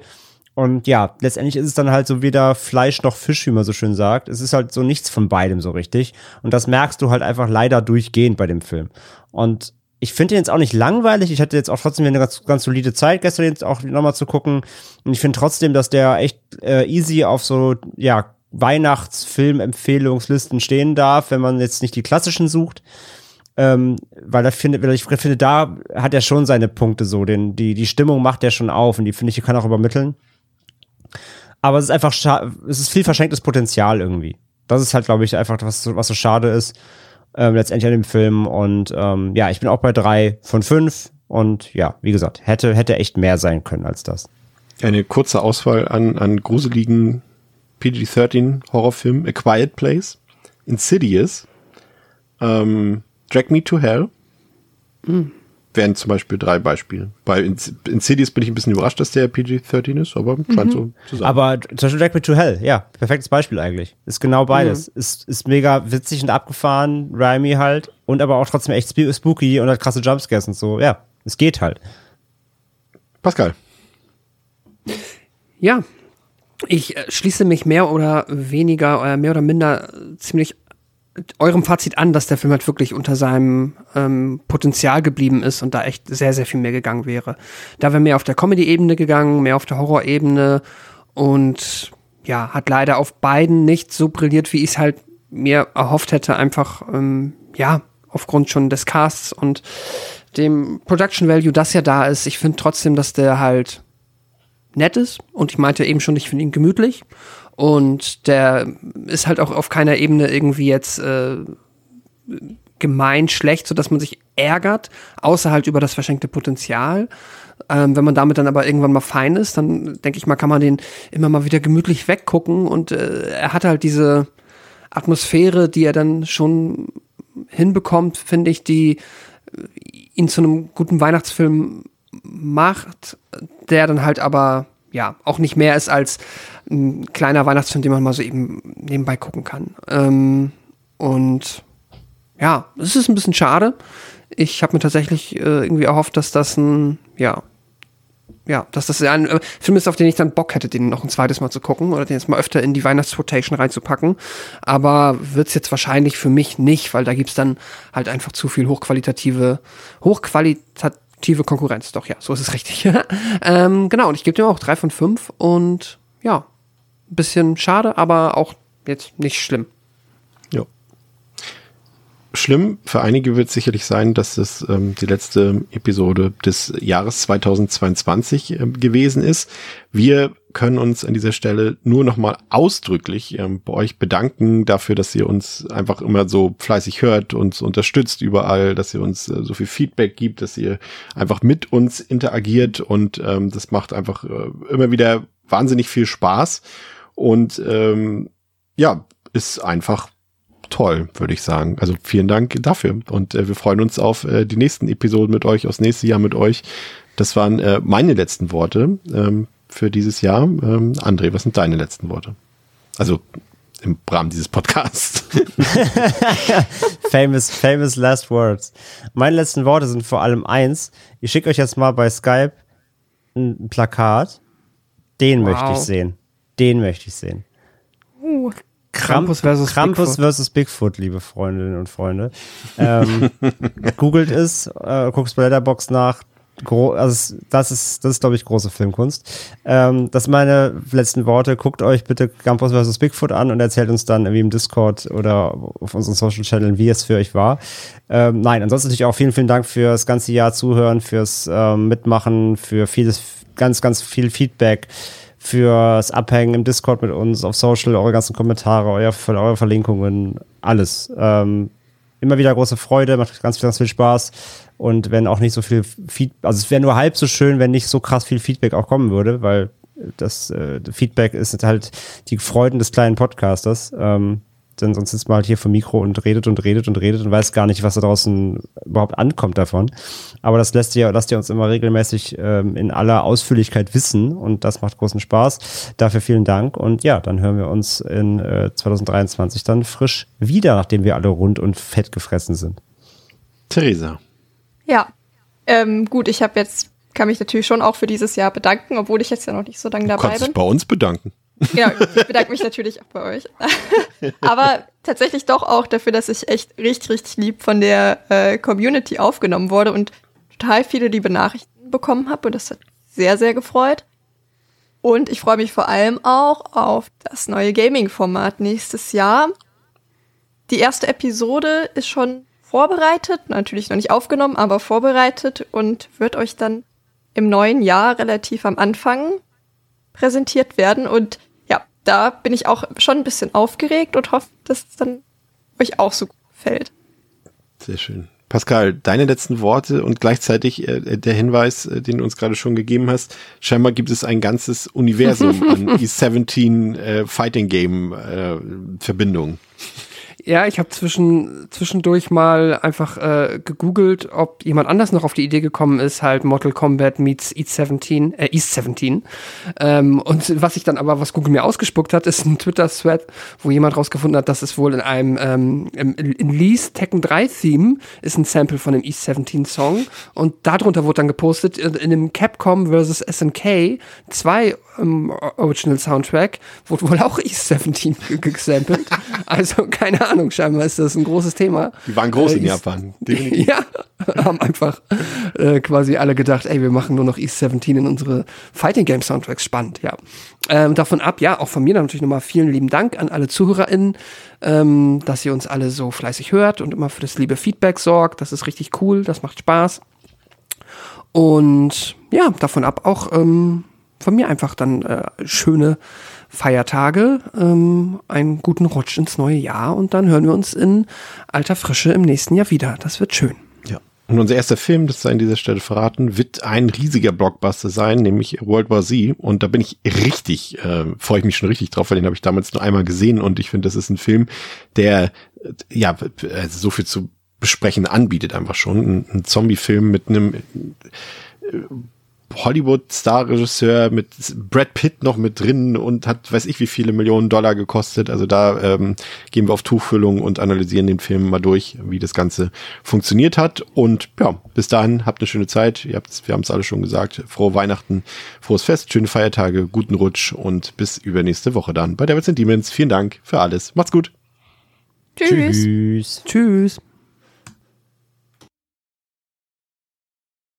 Und ja, letztendlich ist es dann halt so weder Fleisch noch Fisch, wie man so schön sagt. Es ist halt so nichts von beidem so richtig. Und das merkst du halt einfach leider durchgehend bei dem Film. Und ich finde den jetzt auch nicht langweilig. Ich hatte jetzt auch trotzdem eine ganz, ganz solide Zeit, gestern jetzt auch nochmal zu gucken. Und ich finde trotzdem, dass der echt äh, easy auf so, ja, Weihnachtsfilm-Empfehlungslisten stehen darf, wenn man jetzt nicht die klassischen sucht. Ähm, weil, da finde, weil ich finde, da hat er schon seine Punkte so. Den, die, die Stimmung macht er schon auf und die finde ich, kann auch übermitteln. Aber es ist einfach, es ist viel verschenktes Potenzial irgendwie. Das ist halt, glaube ich, einfach was, was so schade ist ähm, letztendlich an dem Film. Und ähm, ja, ich bin auch bei drei von fünf. Und ja, wie gesagt, hätte, hätte echt mehr sein können als das. Eine kurze Auswahl an, an gruseligen PG-13 Horrorfilmen. A Quiet Place, Insidious, ähm, Drag Me to Hell. Mhm wären zum Beispiel drei Beispiele. Bei Insidious bin ich ein bisschen überrascht, dass der PG-13 ist, aber scheint mhm. so zu sein. Aber zum Beispiel Drag Me to Hell, ja, perfektes Beispiel eigentlich. Ist genau beides. Mhm. Ist, ist mega witzig und abgefahren, rhymy halt, und aber auch trotzdem echt spooky und hat krasse Jumpscares und so. Ja, es geht halt. Pascal. Ja, ich äh, schließe mich mehr oder weniger, äh, mehr oder minder ziemlich eurem Fazit an, dass der Film halt wirklich unter seinem ähm, Potenzial geblieben ist und da echt sehr, sehr viel mehr gegangen wäre. Da wäre mehr auf der Comedy-Ebene gegangen, mehr auf der Horror-Ebene und ja, hat leider auf beiden nicht so brilliert, wie ich es halt mir erhofft hätte, einfach ähm, ja, aufgrund schon des Casts und dem Production Value, das ja da ist. Ich finde trotzdem, dass der halt nett ist und ich meinte eben schon, ich finde ihn gemütlich und der ist halt auch auf keiner Ebene irgendwie jetzt äh, gemein schlecht, sodass man sich ärgert, außer halt über das verschenkte Potenzial. Ähm, wenn man damit dann aber irgendwann mal fein ist, dann denke ich mal, kann man den immer mal wieder gemütlich weggucken und äh, er hat halt diese Atmosphäre, die er dann schon hinbekommt, finde ich, die ihn zu einem guten Weihnachtsfilm macht, der dann halt aber ja auch nicht mehr ist als ein kleiner Weihnachtsfilm, den man mal so eben nebenbei gucken kann. Ähm, und ja, es ist ein bisschen schade. Ich habe mir tatsächlich äh, irgendwie erhofft, dass das ein, ja, ja, dass das ein äh, Film ist, auf den ich dann Bock hätte, den noch ein zweites Mal zu gucken oder den jetzt mal öfter in die Weihnachtsrotation reinzupacken. Aber wird's jetzt wahrscheinlich für mich nicht, weil da gibt's dann halt einfach zu viel hochqualitative, hochqualitative Konkurrenz. Doch, ja, so ist es richtig. *laughs* ähm, genau, und ich gebe dem auch drei von fünf und ja, bisschen schade, aber auch jetzt nicht schlimm. Ja. Schlimm für einige wird sicherlich sein, dass es ähm, die letzte Episode des Jahres 2022 äh, gewesen ist. Wir können uns an dieser Stelle nur nochmal ausdrücklich ähm, bei euch bedanken dafür, dass ihr uns einfach immer so fleißig hört, uns unterstützt überall, dass ihr uns äh, so viel Feedback gibt, dass ihr einfach mit uns interagiert und ähm, das macht einfach äh, immer wieder wahnsinnig viel Spaß. Und ähm, ja, ist einfach toll, würde ich sagen. Also vielen Dank dafür. Und äh, wir freuen uns auf äh, die nächsten Episoden mit euch, aufs nächste Jahr mit euch. Das waren äh, meine letzten Worte ähm, für dieses Jahr. Ähm, André, was sind deine letzten Worte? Also im Rahmen dieses Podcasts. *laughs* famous, famous last words. Meine letzten Worte sind vor allem eins. Ich schicke euch jetzt mal bei Skype ein Plakat. Den Wow. möchte ich sehen. Den möchte ich sehen. Uh, Krampus versus Krampus Bigfoot. versus Bigfoot, liebe Freundinnen und Freunde. Ähm, *laughs* googelt es, äh, guckt bei Letterbox nach. Gro also das ist, das ist, glaube ich, große Filmkunst. Ähm, das sind meine letzten Worte. Guckt euch bitte Krampus versus Bigfoot an und erzählt uns dann irgendwie im Discord oder auf unseren Social Channel, wie es für euch war. Ähm, nein, ansonsten natürlich auch vielen, vielen Dank fürs ganze Jahr Zuhören, fürs ähm, Mitmachen, für vieles, ganz, ganz viel Feedback fürs Abhängen im Discord mit uns, auf Social, eure ganzen Kommentare, euer, eure Verlinkungen, alles. Ähm, immer wieder große Freude, macht ganz, ganz viel Spaß. Und wenn auch nicht so viel Feedback, also es wäre nur halb so schön, wenn nicht so krass viel Feedback auch kommen würde, weil das äh, Feedback ist halt die Freuden des kleinen Podcasters. Ähm, denn sonst sitzt man halt hier vor Mikro und redet und redet und redet und weiß gar nicht, was da draußen überhaupt ankommt davon. Aber das lässt ihr, lasst ihr uns immer regelmäßig ähm, in aller Ausführlichkeit wissen und das macht großen Spaß. Dafür vielen Dank und ja, dann hören wir uns in äh, 2023 dann frisch wieder, nachdem wir alle rund und fett gefressen sind. Theresa. ja. Ähm, gut, ich habe jetzt, kann mich natürlich schon auch für dieses Jahr bedanken, obwohl ich jetzt ja noch nicht so lange Du dabei kannst bin. dich bei uns bedanken. Genau, ich bedanke mich natürlich auch bei euch. *laughs* Aber tatsächlich doch auch dafür, dass ich echt richtig, richtig lieb von der äh, Community aufgenommen wurde und total viele liebe Nachrichten bekommen habe. Und das hat sehr, sehr gefreut. Und ich freue mich vor allem auch auf das neue Gaming-Format nächstes Jahr. Die erste Episode ist schon vorbereitet, natürlich noch nicht aufgenommen, aber vorbereitet und wird euch dann im neuen Jahr relativ am Anfang präsentiert werden. Und da bin ich auch schon ein bisschen aufgeregt und hoffe, dass es dann euch auch so gut gefällt. Sehr schön. Pascal, deine letzten Worte und gleichzeitig äh, der Hinweis, äh, den du uns gerade schon gegeben hast. Scheinbar gibt es ein ganzes Universum an *laughs* E17 äh, Fighting Game äh, Verbindungen. Ja, ich habe zwischen, zwischendurch mal einfach äh, gegoogelt, ob jemand anders noch auf die Idee gekommen ist, halt Mortal Kombat meets East 17, äh, East 17. Ähm, und was ich dann aber, was Google mir ausgespuckt hat, *laughs* ist ein Twitter-Thread, wo jemand rausgefunden hat, dass es wohl in einem ähm, in Lee's Tekken 3 Theme ist ein Sample von dem East 17 Song und darunter wurde dann gepostet in, in dem Capcom vs. SNK 2 ähm, Original Soundtrack wurde wohl auch East 17 ge- gesampelt. Also keine Ahnung, scheinbar ist das ein großes Thema. Die waren groß Äh, in Japan. Definitiv. *laughs* Ja, haben einfach äh, quasi alle gedacht, ey, wir machen nur noch East 17 in unsere Fighting Game Soundtracks spannend, ja. Ähm, davon ab, ja, auch von mir dann natürlich nochmal vielen lieben Dank an alle ZuhörerInnen, ähm, dass ihr uns alle so fleißig hört und immer für das liebe Feedback sorgt. Das ist richtig cool, das macht Spaß. Und ja, davon ab auch ähm, von mir einfach dann äh, schöne Feiertage, ähm, einen guten Rutsch ins neue Jahr und dann hören wir uns in alter Frische im nächsten Jahr wieder. Das wird schön. Ja. Und unser erster Film, das sei an dieser Stelle verraten, wird ein riesiger Blockbuster sein, nämlich World War Z. Und da bin ich richtig, äh, freue ich mich schon richtig drauf, weil den habe ich damals nur einmal gesehen und ich finde, das ist ein Film, der äh, ja äh, so viel zu besprechen anbietet einfach schon. Ein, ein Zombie-Film mit einem Hollywood-Star-Regisseur mit Brad Pitt noch mit drin und hat weiß ich wie viele Millionen Dollar gekostet. Also da ähm, gehen wir auf Tuchfüllung und analysieren den Film mal durch, wie das Ganze funktioniert hat. Und ja, bis dahin habt eine schöne Zeit. Ihr habt's, wir haben es alle schon gesagt. Frohe Weihnachten, frohes Fest, schöne Feiertage, guten Rutsch und bis übernächste Woche dann bei Devils and Demons. Vielen Dank für alles. Macht's gut. Tschüss. Tschüss. Tschüss.